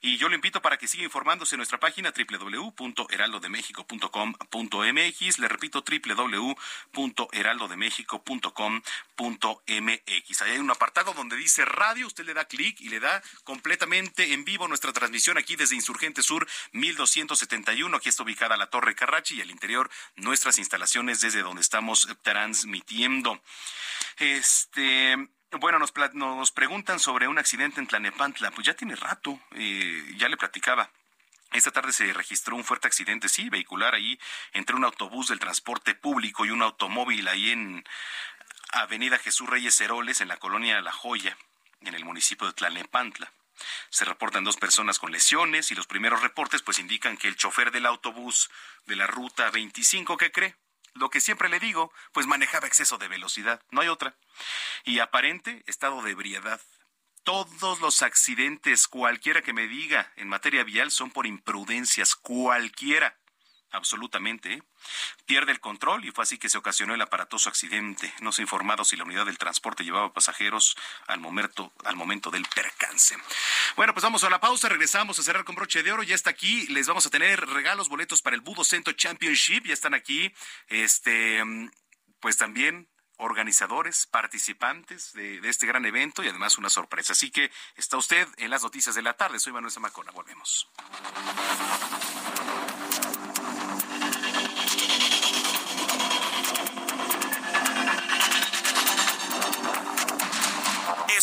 Y yo lo invito para que siga informándose en nuestra página www.heraldodemexico.com.mx. Le repito, www.heraldodemexico.com.mx. Ahí hay un apartado donde dice radio, usted le da clic y le completamente en vivo nuestra transmisión aquí desde Insurgente Sur 1271. Aquí está ubicada la Torre Carrachi y al interior nuestras instalaciones desde donde estamos transmitiendo. Este. Bueno, nos, nos preguntan sobre un accidente en Tlanepantla. Pues ya tiene rato, eh, ya le platicaba. Esta tarde se registró un fuerte accidente, sí, vehicular ahí entre un autobús del transporte público y un automóvil ahí en Avenida Jesús Reyes Heroles, en la colonia La Joya en el municipio de Tlalnepantla. Se reportan dos personas con lesiones y los primeros reportes pues indican que el chofer del autobús de la ruta 25, ¿qué cree? Lo que siempre le digo, pues manejaba exceso de velocidad, no hay otra. Y aparente estado de ebriedad. Todos los accidentes, cualquiera que me diga en materia vial, son por imprudencias, cualquiera absolutamente. Pierde el control y fue así que se ocasionó el aparatoso accidente. No se ha informado si la unidad del transporte llevaba pasajeros al momento, al momento del percance. Bueno, pues vamos a la pausa, regresamos a cerrar con broche de oro. Ya está aquí, les vamos a tener regalos, boletos para el Budo Centro Championship. Ya están aquí, este, pues también organizadores, participantes de, de, este gran evento y además una sorpresa. Así que está usted en las noticias de la tarde. Soy Manuel Zamacona. Volvemos.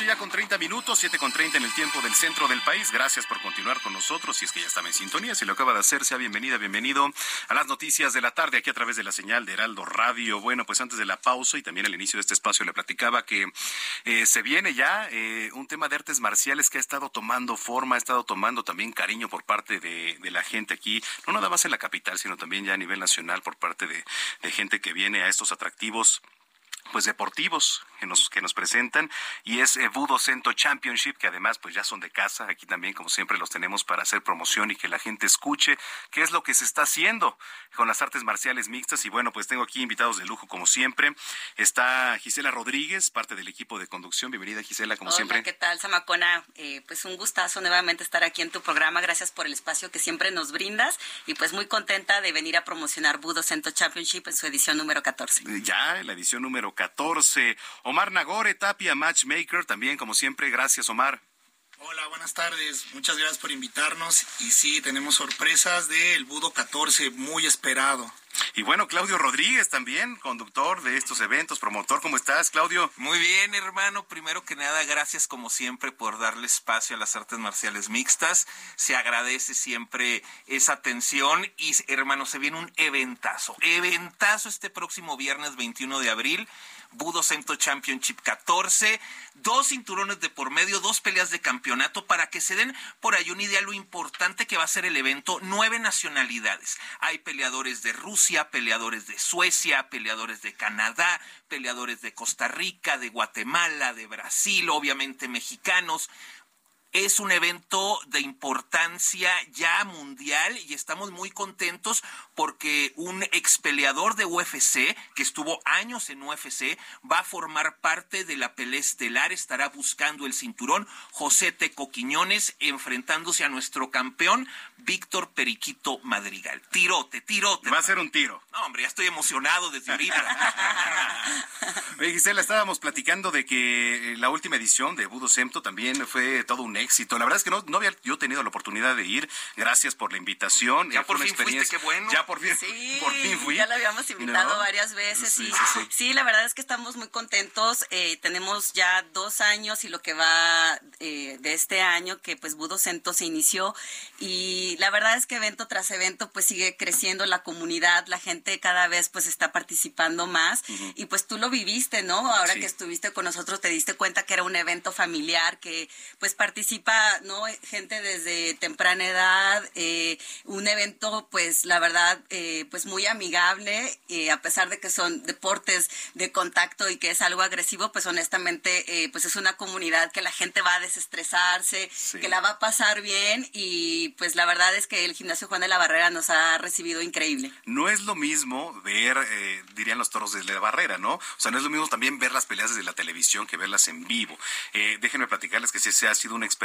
Ya con 30 minutos, 7 con 30 en el tiempo del centro del país. Gracias por continuar con nosotros. Si es que ya estaba en sintonía, si lo acaba de hacer, sea bienvenida, bienvenido a las noticias de la tarde aquí a través de la señal de Heraldo Radio. Bueno, pues antes de la pausa y también al inicio de este espacio le platicaba que eh, se viene ya eh, un tema de artes marciales que ha estado tomando forma, ha estado tomando también cariño por parte de, la gente aquí, no nada más en la capital, sino también ya a nivel nacional por parte de gente que viene a estos atractivos pues deportivos que nos, que nos presentan y es Budo Cento Championship que además pues ya son de casa. Aquí también como siempre los tenemos para hacer promoción y que la gente escuche qué es lo que se está haciendo con las artes marciales mixtas. Y bueno pues tengo aquí invitados de lujo como siempre. Está Gisela Rodríguez parte del equipo de conducción. Bienvenida Gisela como Hola, siempre. ¿qué tal Samacona? Eh, pues un gustazo nuevamente estar aquí en tu programa. Gracias por el espacio que siempre nos brindas. Y pues muy contenta de venir a promocionar Budo Cento Championship en su edición número 14 ya la edición número 14. Omar Nagore, Tapia, Matchmaker, también como siempre. Gracias, Omar. Hola, buenas tardes. Muchas gracias por invitarnos. Y sí, tenemos sorpresas del Budo 14, muy esperado. Y bueno, Claudio Rodríguez también, conductor de estos eventos, promotor. ¿Cómo estás, Claudio? Muy bien, hermano. Primero que nada, gracias como siempre por darle espacio a las artes marciales mixtas. Se agradece siempre esa atención y, hermano, se viene un eventazo. Eventazo este próximo viernes 21 de abril Budo Cento Championship 14, dos cinturones de por medio, dos peleas de campeonato para que se den por ahí una idea lo importante que va a ser el evento, nueve nacionalidades. Hay peleadores de Rusia, peleadores de Suecia, peleadores de Canadá, peleadores de Costa Rica, de Guatemala, de Brasil, obviamente mexicanos es un evento de importancia ya mundial y estamos muy contentos porque un ex peleador de UFC que estuvo años en UFC va a formar parte de la pelea estelar, estará buscando el cinturón José Teco Quiñones enfrentándose a nuestro campeón Víctor Periquito Madrigal. Tirote, tirote. Va a ser un tiro. No, hombre, ya estoy emocionado desde ahorita. Gisela, estábamos platicando de que la última edición de Budo Semto también fue todo un éxito. La verdad es que no, no había yo tenido la oportunidad de ir. Gracias por la invitación. Ya por fin fuiste, qué bueno. Ya por fin, sí, por fin fui. Ya lo habíamos invitado varias veces. Sí, sí, sí, la verdad es que estamos muy contentos. Eh, tenemos ya dos años y lo que va eh, de este año que pues Budo se inició y la verdad es que evento tras evento pues sigue creciendo la comunidad, la gente cada vez pues está participando más y pues tú lo viviste, ¿no? Ahora que estuviste con nosotros te diste cuenta que era un evento familiar que pues participa, ¿no? Gente desde temprana edad, eh, un evento pues la verdad eh, pues muy amigable, eh, a pesar de que son deportes de contacto y que es algo agresivo, pues honestamente pues es una comunidad que la gente va a desestresarse, que la va a pasar bien y pues la verdad es que el gimnasio Juan de la Barrera nos ha recibido increíble. No es lo mismo ver, dirían los toros desde la barrera, ¿no? O sea, no es lo mismo también ver las peleas desde la televisión que verlas en vivo. Déjenme platicarles que sí, se ha sido una experiencia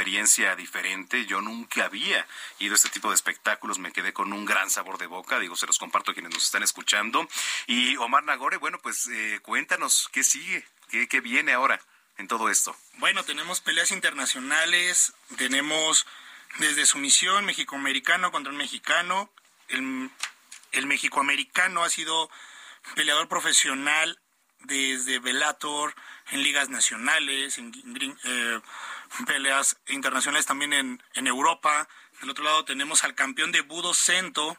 diferente. Yo nunca había ido a este tipo de espectáculos, me quedé con un gran sabor de boca, digo, se los comparto a quienes nos están escuchando. Y Omar Nagore, bueno, pues eh, cuéntanos, ¿qué sigue? ¿Qué, ¿Qué viene ahora? en todo esto? Bueno, tenemos peleas internacionales, tenemos desde su misión México-Americano contra un mexicano. El, el México-Americano ha sido peleador profesional desde Bellator, en ligas nacionales, en eh, peleas internacionales también en, en, Europa. Del otro lado tenemos al campeón de Budo Cento,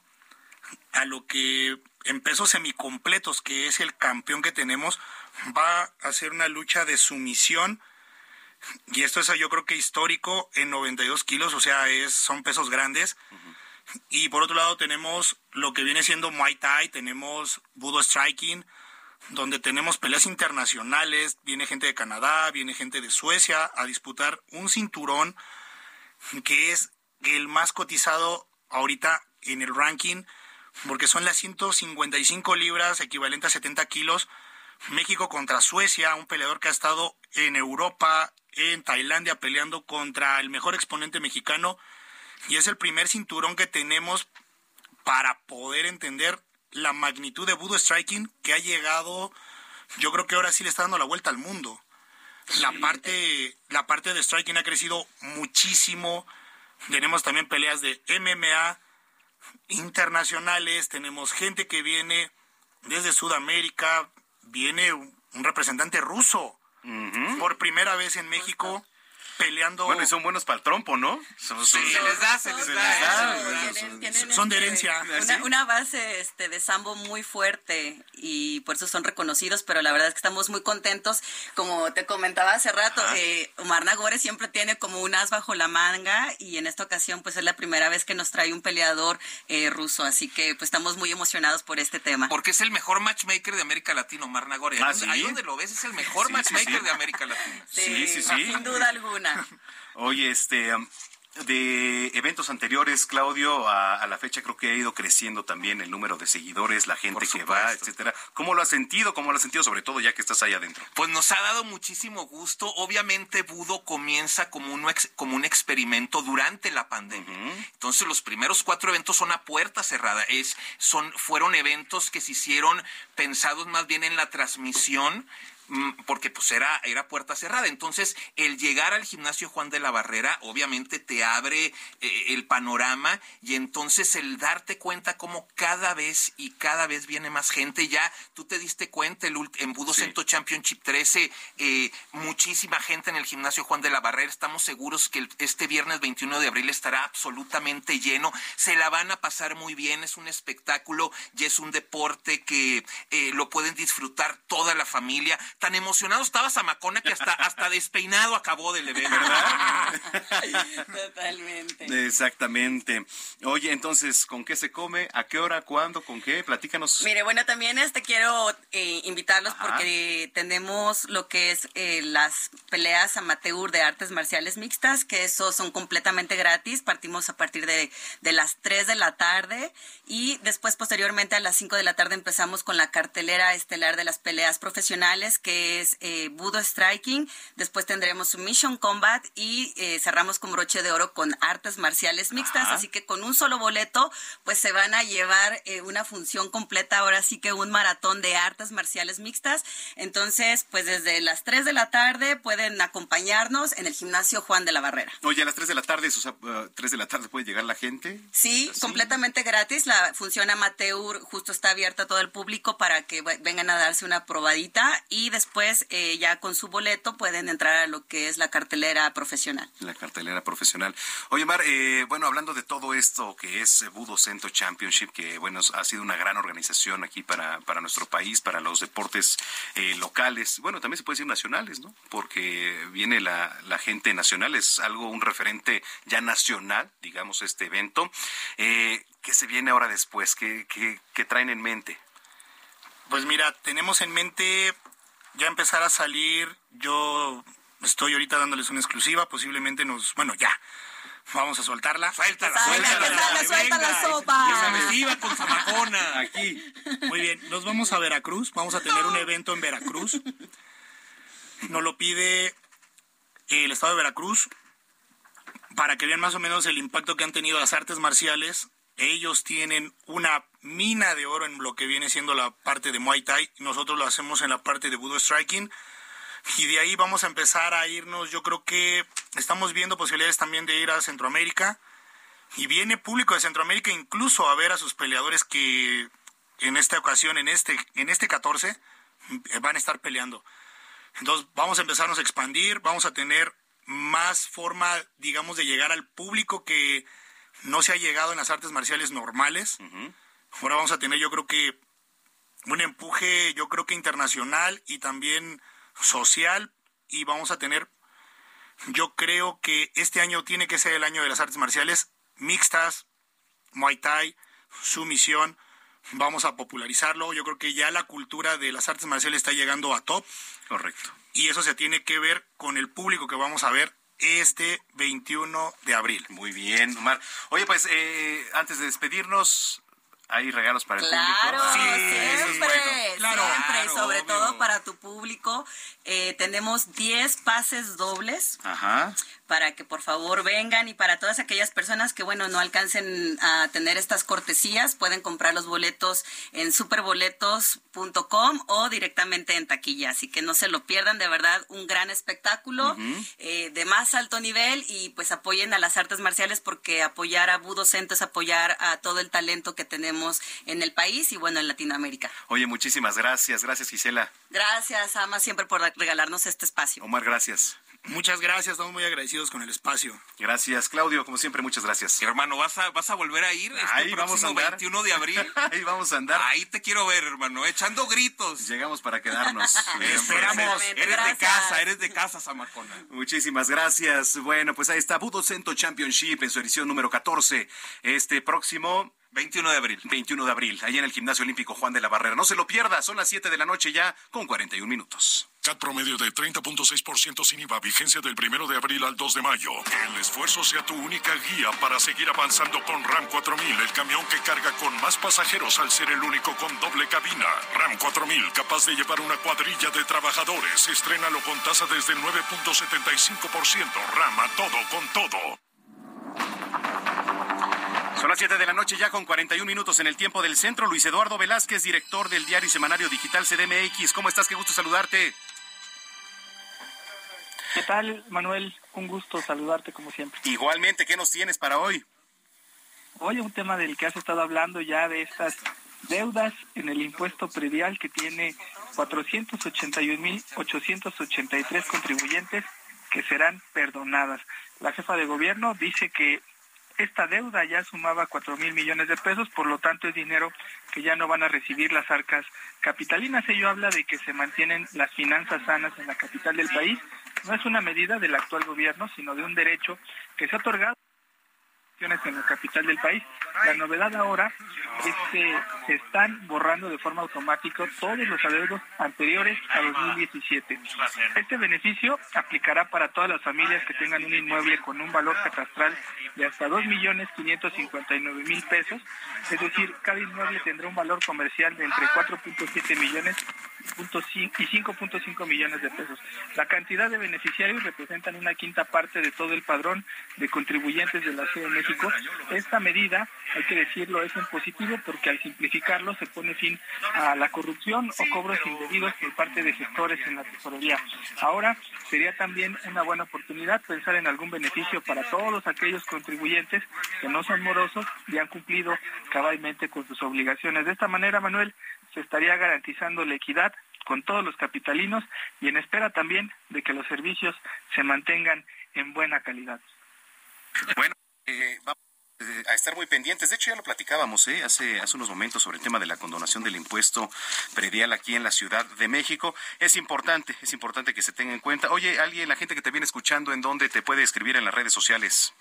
a lo que en pesos semicompletos, que es el campeón que tenemos, va a hacer una lucha de sumisión y esto es yo creo que histórico en 92 kilos, o sea, es, son pesos grandes. Y por otro lado tenemos lo que viene siendo Muay Thai, tenemos Budo Striking, donde tenemos peleas internacionales, viene gente de Canadá, viene gente de Suecia a disputar un cinturón que es el más cotizado ahorita en el ranking, porque son las 155 libras, equivalente a 70 kilos. México contra Suecia, un peleador que ha estado en Europa, en Tailandia peleando contra el mejor exponente mexicano y es el primer cinturón que tenemos para poder entender la magnitud de Budo Striking que ha llegado, yo creo que ahora sí le está dando la vuelta al mundo. La parte, la parte de striking ha crecido muchísimo. Tenemos también peleas de MMA internacionales, tenemos gente que viene desde Sudamérica, viene un representante ruso por primera vez en México peleando. Bueno, y son buenos para el trompo, ¿no? se les da, se les da. son de herencia. Una, base este, de sambo muy fuerte y por eso son reconocidos, pero la verdad es que estamos muy contentos. Como te comentaba hace rato, eh, Omar Nagore siempre tiene como un as bajo la manga y en esta ocasión pues es la primera vez que nos trae un peleador eh, ruso, así que pues estamos muy emocionados por este tema. Porque es el mejor matchmaker de América Latina, Omar Nagore. ¿Ah, Ahí donde lo ves es el mejor matchmaker de América Latina. Sí, sí, sí. Sin duda alguna. Oye, este, de eventos anteriores, Claudio, a, la fecha creo que ha ido creciendo también el número de seguidores, la gente que va, etcétera. ¿Cómo lo has sentido? ¿Cómo lo has sentido, sobre todo ya que estás ahí adentro? Pues nos ha dado muchísimo gusto. Obviamente, Budo comienza como un, como un experimento durante la pandemia. Entonces, los primeros cuatro eventos son a puerta cerrada. Es, son, fueron eventos que se hicieron pensados más bien en la transmisión porque pues era, era puerta cerrada. Entonces, el llegar al gimnasio Juan de la Barrera, obviamente te abre eh, el panorama y entonces el darte cuenta cómo cada vez y cada vez viene más gente, ya tú te diste cuenta el, en Budo Centro Championship 13, eh, muchísima gente en el gimnasio Juan de la Barrera, estamos seguros que este viernes 21 de abril estará absolutamente lleno, se la van a pasar muy bien, es un espectáculo y es un deporte que eh, lo pueden disfrutar toda la familia. Tan emocionado estaba Zamacona que hasta, hasta despeinado acabó del evento, ¿verdad? Totalmente. Exactamente. Oye, entonces, ¿con qué se come? ¿A qué hora? ¿Cuándo? ¿Con qué? Platícanos. Mire, bueno, también este quiero eh, invitarlos porque tenemos lo que es eh, las peleas amateur de artes marciales mixtas, que eso son completamente gratis. Partimos a partir de, de las 3 de la tarde y después, posteriormente, a las 5 de la tarde empezamos con la cartelera estelar de las peleas profesionales, que es eh, Budo Striking. Después tendremos Mission Combat y eh, cerramos con broche de oro con artes marciales mixtas. Así que con un solo boleto, pues se van a llevar eh, una función completa, ahora sí que un maratón de artes marciales mixtas. Entonces, pues desde las 3 de la tarde pueden acompañarnos en el gimnasio Juan de la Barrera. Oye, a las 3 de la tarde, o sea, 3 de la tarde puede llegar la gente. Sí, completamente gratis. La función amateur justo está abierta a todo el público para que vengan a darse una probadita y después eh, ya con su boleto pueden entrar a lo que es la cartelera profesional. La cartelera profesional. Oye, Mar, eh, bueno, hablando de todo esto que es Budo Centro Championship, que bueno, ha sido una gran organización aquí para, para nuestro país, para los deportes eh, locales, bueno, también se puede decir nacionales, ¿no? Porque viene la, la gente nacional, es algo, un referente ya nacional, digamos, este evento. Eh, ¿Qué se viene ahora después? ¿Qué, qué, qué traen en mente? Pues mira, tenemos en mente ya empezar a salir. Yo estoy ahorita dándoles una exclusiva, posiblemente nos, bueno, ya. Vamos a soltarla. Suéltala, suéltala. Suelta la sopa. Con Zamacona. Aquí. Muy bien, nos vamos a Veracruz. Vamos a tener un evento en Veracruz. Nos lo pide el Estado de Veracruz para que vean más o menos el impacto que han tenido las artes marciales. Ellos tienen una mina de oro en lo que viene siendo la parte de Muay Thai. Nosotros lo hacemos en la parte de Budo Striking. Y de ahí vamos a empezar a irnos. Yo creo que estamos viendo posibilidades también de ir a Centroamérica. Y viene público de Centroamérica incluso a ver a sus peleadores que en esta ocasión, en este, en este 14, van a estar peleando. Entonces vamos a empezarnos a expandir, vamos a tener más forma, digamos, de llegar al público que no se ha llegado en las artes marciales normales. Ahora vamos a tener, yo creo que, un empuje, yo creo que internacional y también social. Y vamos a tener, yo creo que este año tiene que ser el año de las artes marciales mixtas, Muay Thai, sumisión. Vamos a popularizarlo. Yo creo que ya la cultura de las artes marciales está llegando a top. Correcto. Y eso se tiene que ver con el público que vamos a ver este 21 de abril. Muy bien, Omar. Oye, pues eh, antes de despedirnos, hay regalos para el claro, público. siempre, claro, siempre, sobre todo para tu público. Eh, tenemos 10 pases dobles. Ajá para que por favor vengan y para todas aquellas personas que bueno no alcancen a tener estas cortesías pueden comprar los boletos en superboletos.com o directamente en taquilla. Así que no se lo pierdan de verdad un gran espectáculo eh, de más alto nivel y pues apoyen a las artes marciales porque apoyar a Budo Centro es apoyar a todo el talento que tenemos en el país y bueno en Latinoamérica. Oye muchísimas gracias. Gracias Gisela. Gracias Ama siempre por regalarnos este espacio. Omar gracias Muchas gracias, estamos muy agradecidos con el espacio. Gracias, Claudio, como siempre, muchas gracias. Hermano, ¿vas a, vas a volver a ir este Ahí vamos a andar. 21 de abril? Ahí vamos a andar. Ahí te quiero ver, hermano, echando gritos. Llegamos para quedarnos. Esperamos. Eres de casa, eres de casa, Samacona. Muchísimas gracias. Bueno, pues ahí está Budo Cento Championship en su edición número 14. Este próximo 21 de abril. 21 de abril, ahí en el Gimnasio Olímpico Juan de la Barrera. No se lo pierda, son las 7 de la noche ya con 41 minutos. CAT promedio de 30.6% sin IVA, vigencia del 1 de abril al 2 de mayo. Que el esfuerzo sea tu única guía para seguir avanzando con RAM 4000, el camión que carga con más pasajeros al ser el único con doble cabina. RAM 4000, capaz de llevar una cuadrilla de trabajadores. Estrénalo con tasa desde el 9.75%. RAM a todo con todo. Son las 7 de la noche ya con 41 minutos en el tiempo del centro. Luis Eduardo Velázquez, director del diario y semanario digital CDMX. ¿Cómo estás? Qué gusto saludarte. Tal, Manuel? Un gusto saludarte como siempre. Igualmente, ¿qué nos tienes para hoy? Hoy un tema del que has estado hablando ya de estas deudas en el impuesto predial que tiene 481.883 contribuyentes que serán perdonadas. La jefa de gobierno dice que esta deuda ya sumaba cuatro mil millones de pesos, por lo tanto es dinero que ya no van a recibir las arcas capitalinas. Ello habla de que se mantienen las finanzas sanas en la capital del país. No es una medida del actual gobierno, sino de un derecho que se ha otorgado en la capital del país. La novedad ahora es que se están borrando de forma automática todos los adeudos anteriores a 2017. Este beneficio aplicará para todas las familias que tengan un inmueble con un valor catastral de hasta 2.559.000 pesos, es decir, cada inmueble tendrá un valor comercial de entre 4.7 millones y 5.5 millones de pesos. La cantidad de beneficiarios representan una quinta parte de todo el padrón de contribuyentes de la Ciudad de México. Esta medida, hay que decirlo, es en positivo porque al simplificarlo se pone fin a la corrupción o cobros indebidos por parte de gestores en la tesorería. Ahora sería también una buena oportunidad pensar en algún beneficio para todos aquellos contribuyentes que no son morosos y han cumplido cabalmente con sus obligaciones. De esta manera, Manuel, se estaría garantizando la equidad con todos los capitalinos y en espera también de que los servicios se mantengan en buena calidad. Bueno, eh, vamos eh, a estar muy pendientes. De hecho, ya lo platicábamos ¿eh? hace, hace unos momentos sobre el tema de la condonación del impuesto predial aquí en la Ciudad de México. Es importante, es importante que se tenga en cuenta. Oye, alguien, la gente que te viene escuchando, ¿en dónde te puede escribir en las redes sociales?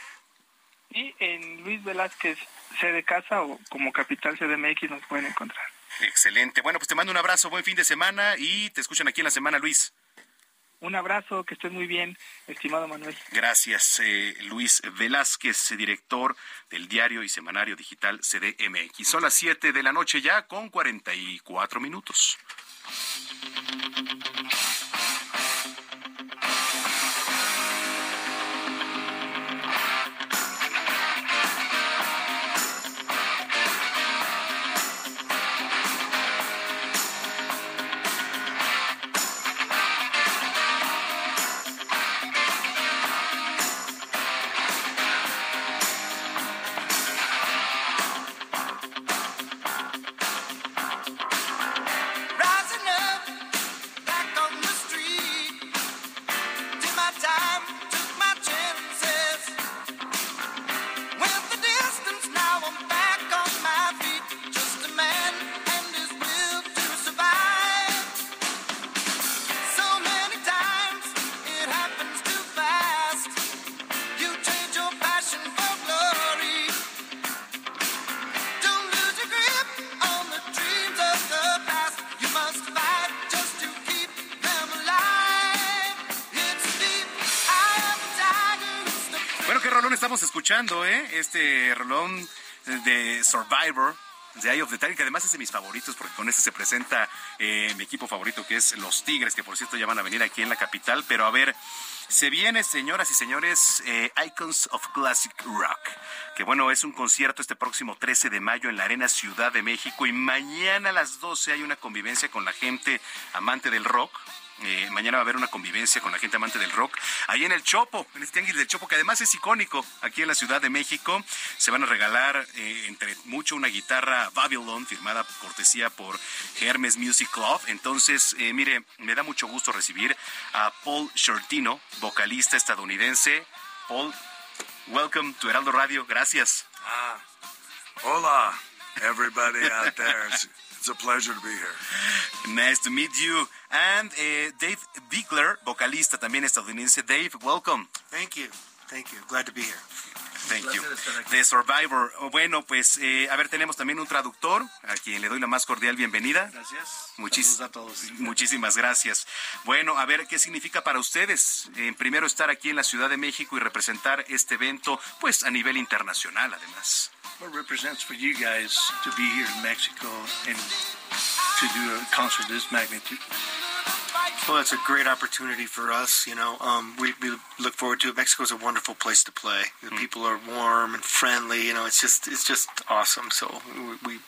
Y en Luis Velázquez, sede casa o como capital CDMX nos pueden encontrar. Excelente. Bueno, pues te mando un abrazo, buen fin de semana y te escuchan aquí en la semana, Luis. Un abrazo, que estés muy bien, estimado Manuel. Gracias, eh, Luis Velázquez, director del diario y semanario digital CDMX. Son las 7 de la noche ya con 44 minutos. De Eye of the Tiger, que además es de mis favoritos porque con este se presenta eh, mi equipo favorito que es los Tigres, que por cierto ya van a venir aquí en la capital. Pero a ver, se viene, señoras y señores, eh, Icons of Classic Rock, que bueno, es un concierto este próximo 13 de mayo en la Arena Ciudad de México y mañana a las 12 hay una convivencia con la gente amante del rock eh, mañana va a haber una convivencia con la gente amante del rock. Ahí en el Chopo, en este tianguis del Chopo, que además es icónico aquí en la Ciudad de México. Se van a regalar, eh, entre mucho, una guitarra Babylon, firmada cortesía por Hermes Music Club. Entonces, eh, mire, me da mucho gusto recibir a Paul Shortino, vocalista estadounidense. Paul, welcome to Heraldo Radio. Gracias. Ah, hola, everybody out there. It's a pleasure to be here. Nice to meet you. And uh, Dave Bigler, vocalista también estadounidense. Dave, welcome. Thank you. Thank you. Glad to be here. Thank you. The Survivor. Bueno, pues, eh, a ver, tenemos también un traductor, a quien le doy la más cordial bienvenida. Gracias. Muchis a todos. Muchísimas gracias. Bueno, a ver, ¿qué significa para ustedes? Eh, primero, estar aquí en la Ciudad de México y representar este evento, pues, a nivel internacional, además. What represents for you guys to be here in Mexico and to do a concert of this magnitude? Well, it's a great opportunity for us. You know, um, we, we look forward to it. Mexico is a wonderful place to play. The mm. people are warm and friendly. You know, it's just it's just awesome. So we, we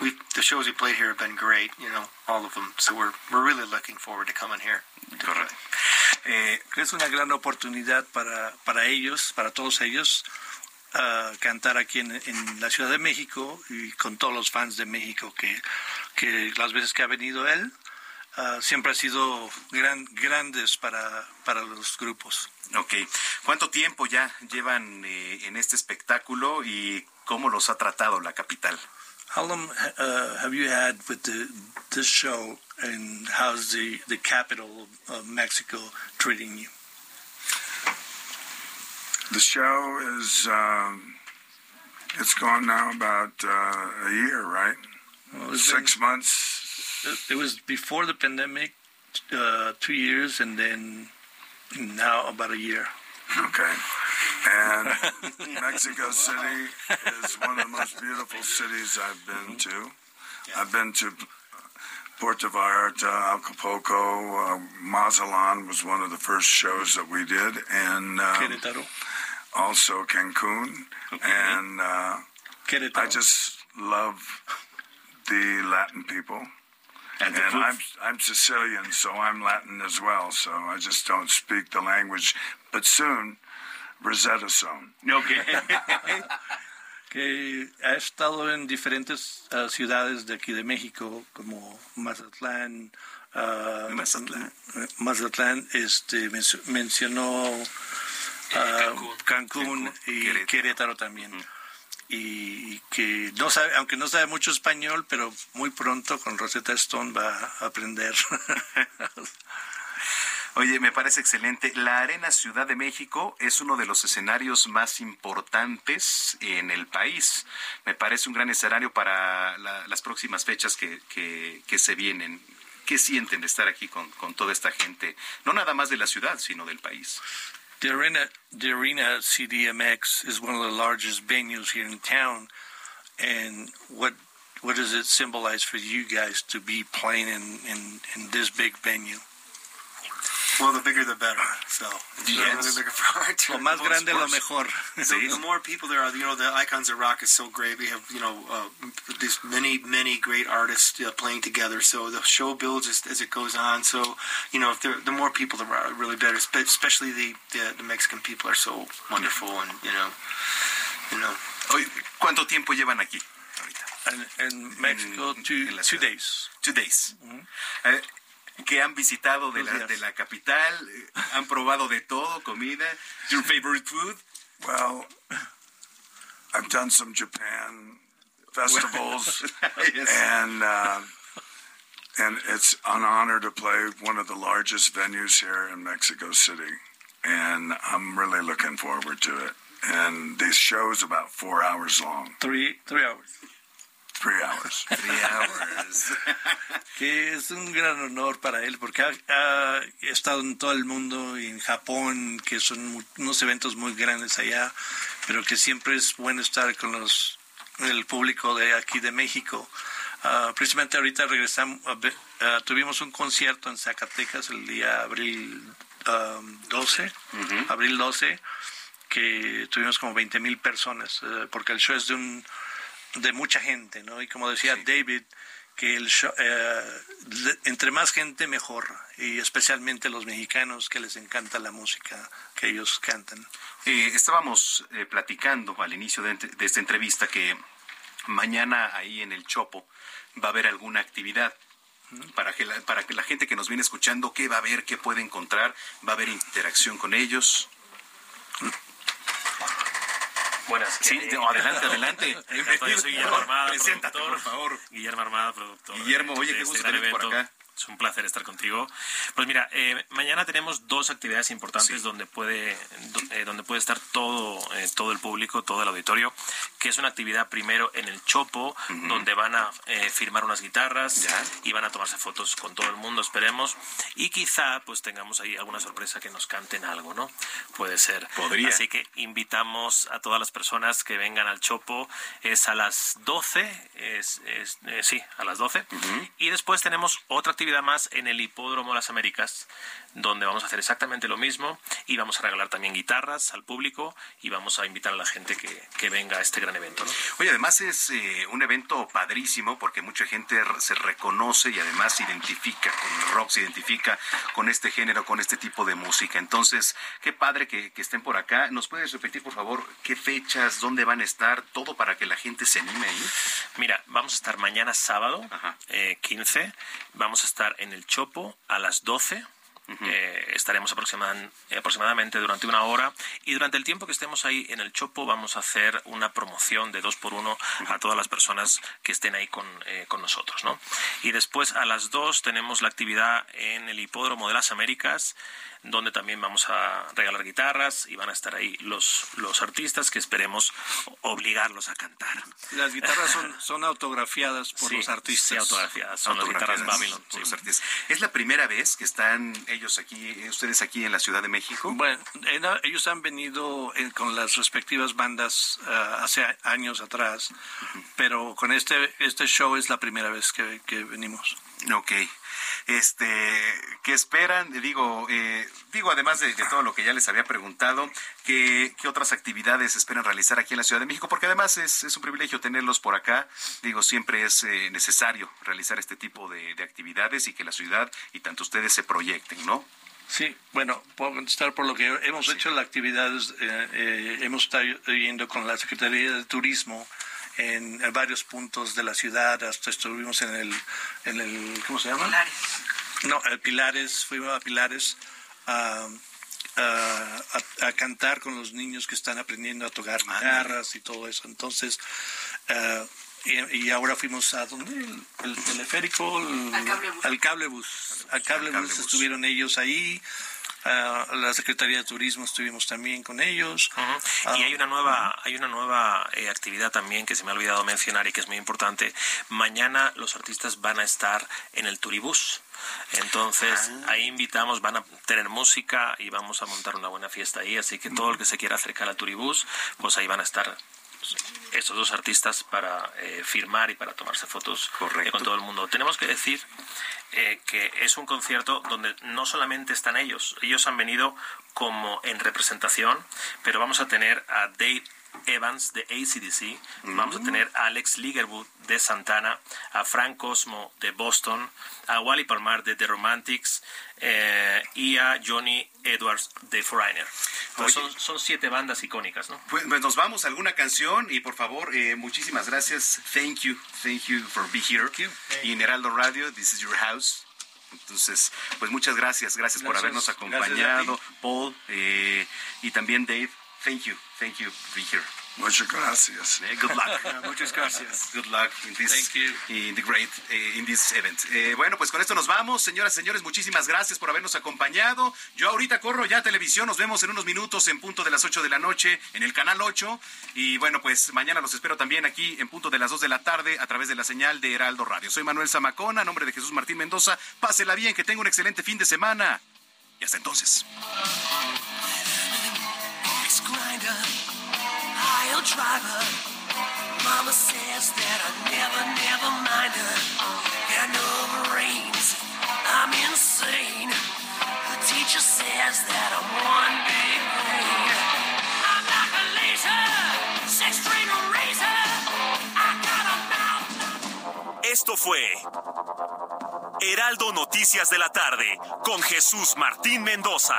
we the shows we played here have been great. You know, all of them. So we're we're really looking forward to coming here. Correct. Eh, es una gran oportunidad para, para ellos, para todos ellos, uh, cantar aquí en, en, la Ciudad de México y con todos los fans de México que, que las veces que ha venido él, uh, siempre ha sido gran, grandes para, para los grupos. Ok. ¿Cuánto tiempo ya llevan eh, en este espectáculo y cómo los ha tratado la capital? How long uh, have you had with the, this show, and how's the, the capital of Mexico treating you? The show is, um, it's gone now about uh, a year, right? Well, Six been, months. It was before the pandemic, uh, two years, and then now about a year. Okay. And Mexico City is one of the most beautiful cities I've been to. I've been to Puerto Vallarta, Acapulco, uh, Mazatlan was one of the first shows that we did, and um, also Cancun. Okay. And uh, I just love the Latin people. And, and I'm I'm Sicilian, so I'm Latin as well. So I just don't speak the language. But soon, Rosetta Stone. Okay. que ha estado en diferentes uh, ciudades de aquí de México, como Mazatlán. Uh, Mazatlán. Mazatlán este, mencionó Cancún, Cancún, y Querétaro, Querétaro también. Mm. y que no sabe, aunque no sabe mucho español, pero muy pronto con Rosetta Stone va a aprender. Oye, me parece excelente. La Arena Ciudad de México es uno de los escenarios más importantes en el país. Me parece un gran escenario para la, las próximas fechas que, que, que, se vienen. ¿Qué sienten de estar aquí con, con toda esta gente? No nada más de la ciudad, sino del país. The arena, the arena CDMX is one of the largest venues here in town, and what what does it symbolize for you guys to be playing in in, in this big venue? Well, the bigger the better. So yes. really looking forward to lo it. más grande lo mejor. The, the, more people there are, you know, the Icons of Rock is so great. We have, you know, uh, these many, many great artists uh, playing together. So the show builds as, as it goes on. So, you know, if there, the more people there are, really better. Especially the, the, the Mexican people are so wonderful, and you know, you know. ¿Cuánto tiempo llevan aquí? In, in Mexico, two, two days. Two days. Mm -hmm. uh, que han visitado de la, de la capital, han probado de todo, comida. Your favorite food? Well, I've done some Japan festivals, yes. and uh, and it's an honor to play one of the largest venues here in Mexico City, and I'm really looking forward to it. And this show's about four hours long. Three three hours. Three hours. Three hours. que es un gran honor para él porque ha, ha, estado en todo el mundo y en Japón, que son muy, unos eventos muy grandes allá, pero que siempre es bueno estar con los el público de aquí de México. Uh, precisamente ahorita regresamos, uh, uh, tuvimos un concierto en Zacatecas el día abril um, 12, uh -huh. abril 12, que tuvimos como 20 mil personas, porque el show es de un de mucha gente, ¿no? Y como decía sí. David, que el show, eh, entre más gente mejor, y especialmente los mexicanos que les encanta la música que ellos cantan. Eh, estábamos eh, platicando al inicio de, de, esta entrevista que mañana ahí en el Chopo va a haber alguna actividad. Para que, la, para que la gente que nos viene escuchando, ¿qué va a ver? ¿Qué puede encontrar? ¿Va a haber interacción con ellos? Buenas. Sí, adelante, adelante. Yo soy Guillermo Armada, Preséntate, por favor. Guillermo Armada, productor. Guillermo, oye, qué gusto tenerte por acá. Es un placer estar contigo. Pues mira, eh, mañana tenemos dos actividades importantes sí. donde puede eh, donde puede estar todo eh, todo el público, todo el auditorio, que es una actividad primero en el Chopo, uh -huh. donde van a eh, firmar unas guitarras ¿Ya? y van a tomarse fotos con todo el mundo, esperemos, y quizá pues tengamos ahí alguna sorpresa que nos canten algo, ¿no? Puede ser. Podría. Así que invitamos a todas las personas que vengan al Chopo, es a las 12, es, es sí, a las 12, uh -huh. y después tenemos otra actividad actividad más en el Hipódromo Las Américas, donde vamos a hacer exactamente lo mismo y vamos a regalar también guitarras al público y vamos a invitar a la gente que, que venga a este gran evento. ¿no? Oye, además es eh, un evento padrísimo porque mucha gente se reconoce y además se identifica con el rock, se identifica con este género, con este tipo de música. Entonces, qué padre que, que estén por acá. ¿Nos puedes repetir, por favor, qué fechas, dónde van a estar, todo para que la gente se anime ahí? Mira, vamos a estar mañana sábado, eh, 15, vamos a estar en el Chopo a las 12 eh, estaremos eh, aproximadamente durante una hora y durante el tiempo que estemos ahí en el Chopo vamos a hacer una promoción de dos por uno a todas las personas que estén ahí con, eh, con nosotros. ¿no? Y después a las dos tenemos la actividad en el Hipódromo de las Américas donde también vamos a regalar guitarras y van a estar ahí los, los artistas que esperemos obligarlos a cantar. Las guitarras son, son autografiadas por Sí, los artistas. sí, autografiadas. Son las guitarras Autografiadas Babylon. por los artistas. ¿Es la primera vez que están ellos aquí, ustedes aquí en la Ciudad de México? Bueno, ellos han venido eh, con las respectivas bandas ah, hace años atrás, pero con este este show es la primera vez que, que venimos. Ok. Este, ¿qué esperan? Digo, eh, digo además de, de todo lo que ya les había preguntado, ¿qué, qué otras actividades esperan realizar aquí en la Ciudad de México? Porque además es, es un privilegio tenerlos por acá. Digo, siempre es eh, necesario realizar este tipo de, de actividades y que la ciudad y tanto ustedes se proyecten, ¿no? Sí, bueno, puedo contestar por lo que hemos hecho las actividades, eh, eh, hemos estado yendo con la Secretaría de Turismo en, en varios puntos de la ciudad, hasta estuvimos en el, en el ¿cómo se llama? Pilares. No, el Pilares, fuimos a Pilares a, a- a- a cantar con los niños que están aprendiendo a tocar guitarras y todo eso. Entonces, eh, y, y ahora fuimos a donde el, el teleférico, el- Al cablebús. al cablebús. Al cablebús cablebús. estuvieron ellos ahí. La Secretaría de Turismo estuvimos también con ellos. Ah, Y hay una nueva, hay una nueva eh, actividad también que se me ha olvidado mencionar y que es muy importante. Mañana los artistas van a estar en el Turibús. Entonces, Ah. ahí invitamos, van a tener música y vamos a montar una buena fiesta ahí. Así que todo el que se quiera acercar al Turibús, pues ahí van a estar estos dos artistas para eh, firmar y para tomarse fotos eh, con todo el mundo. Tenemos que decir eh, que es un concierto donde no solamente están ellos, ellos han venido como en representación, pero vamos a tener a Dave Evans de ACDC, vamos a tener a Alex Ligerwood de Santana, a Frank Cosmo de Boston, a Wally Palmar de The Romantics eh, y a Johnny Edwards de Foreigner. Entonces, Oye. son, son siete bandas icónicas, ¿no? Pues, pues nos vamos a alguna canción y por favor, eh, muchísimas gracias. Thank you, thank you for being here. Y en Heraldo Radio, this is your house. Entonces, pues muchas gracias, gracias, por habernos acompañado. Paul eh, y también Dave. Thank you, thank you for being here. Muchas gracias. Eh, good luck. muchas gracias. Good luck in this, Thank you. in the great, eh, in this event. Eh, bueno, pues con esto nos vamos, señoras y señores. Muchísimas gracias por habernos acompañado. Yo ahorita corro ya a televisión. Nos vemos en unos minutos en punto de las 8 de la noche en el canal 8. Y bueno, pues mañana los espero también aquí en punto de las 2 de la tarde a través de la señal de Heraldo Radio. Soy Manuel Zamacona, a nombre de Jesús Martín Mendoza. Pásela bien, que tenga un excelente fin de semana. Y hasta entonces. Ex-grinder, aisle driver. Mama says that I never, never mind her. And over I'm insane. The teacher says that I'm one big pain. I'm like a laser, six-string razor. I got a mouth. Esto fue Heraldo Noticias de la tarde con Jesús Martín Mendoza.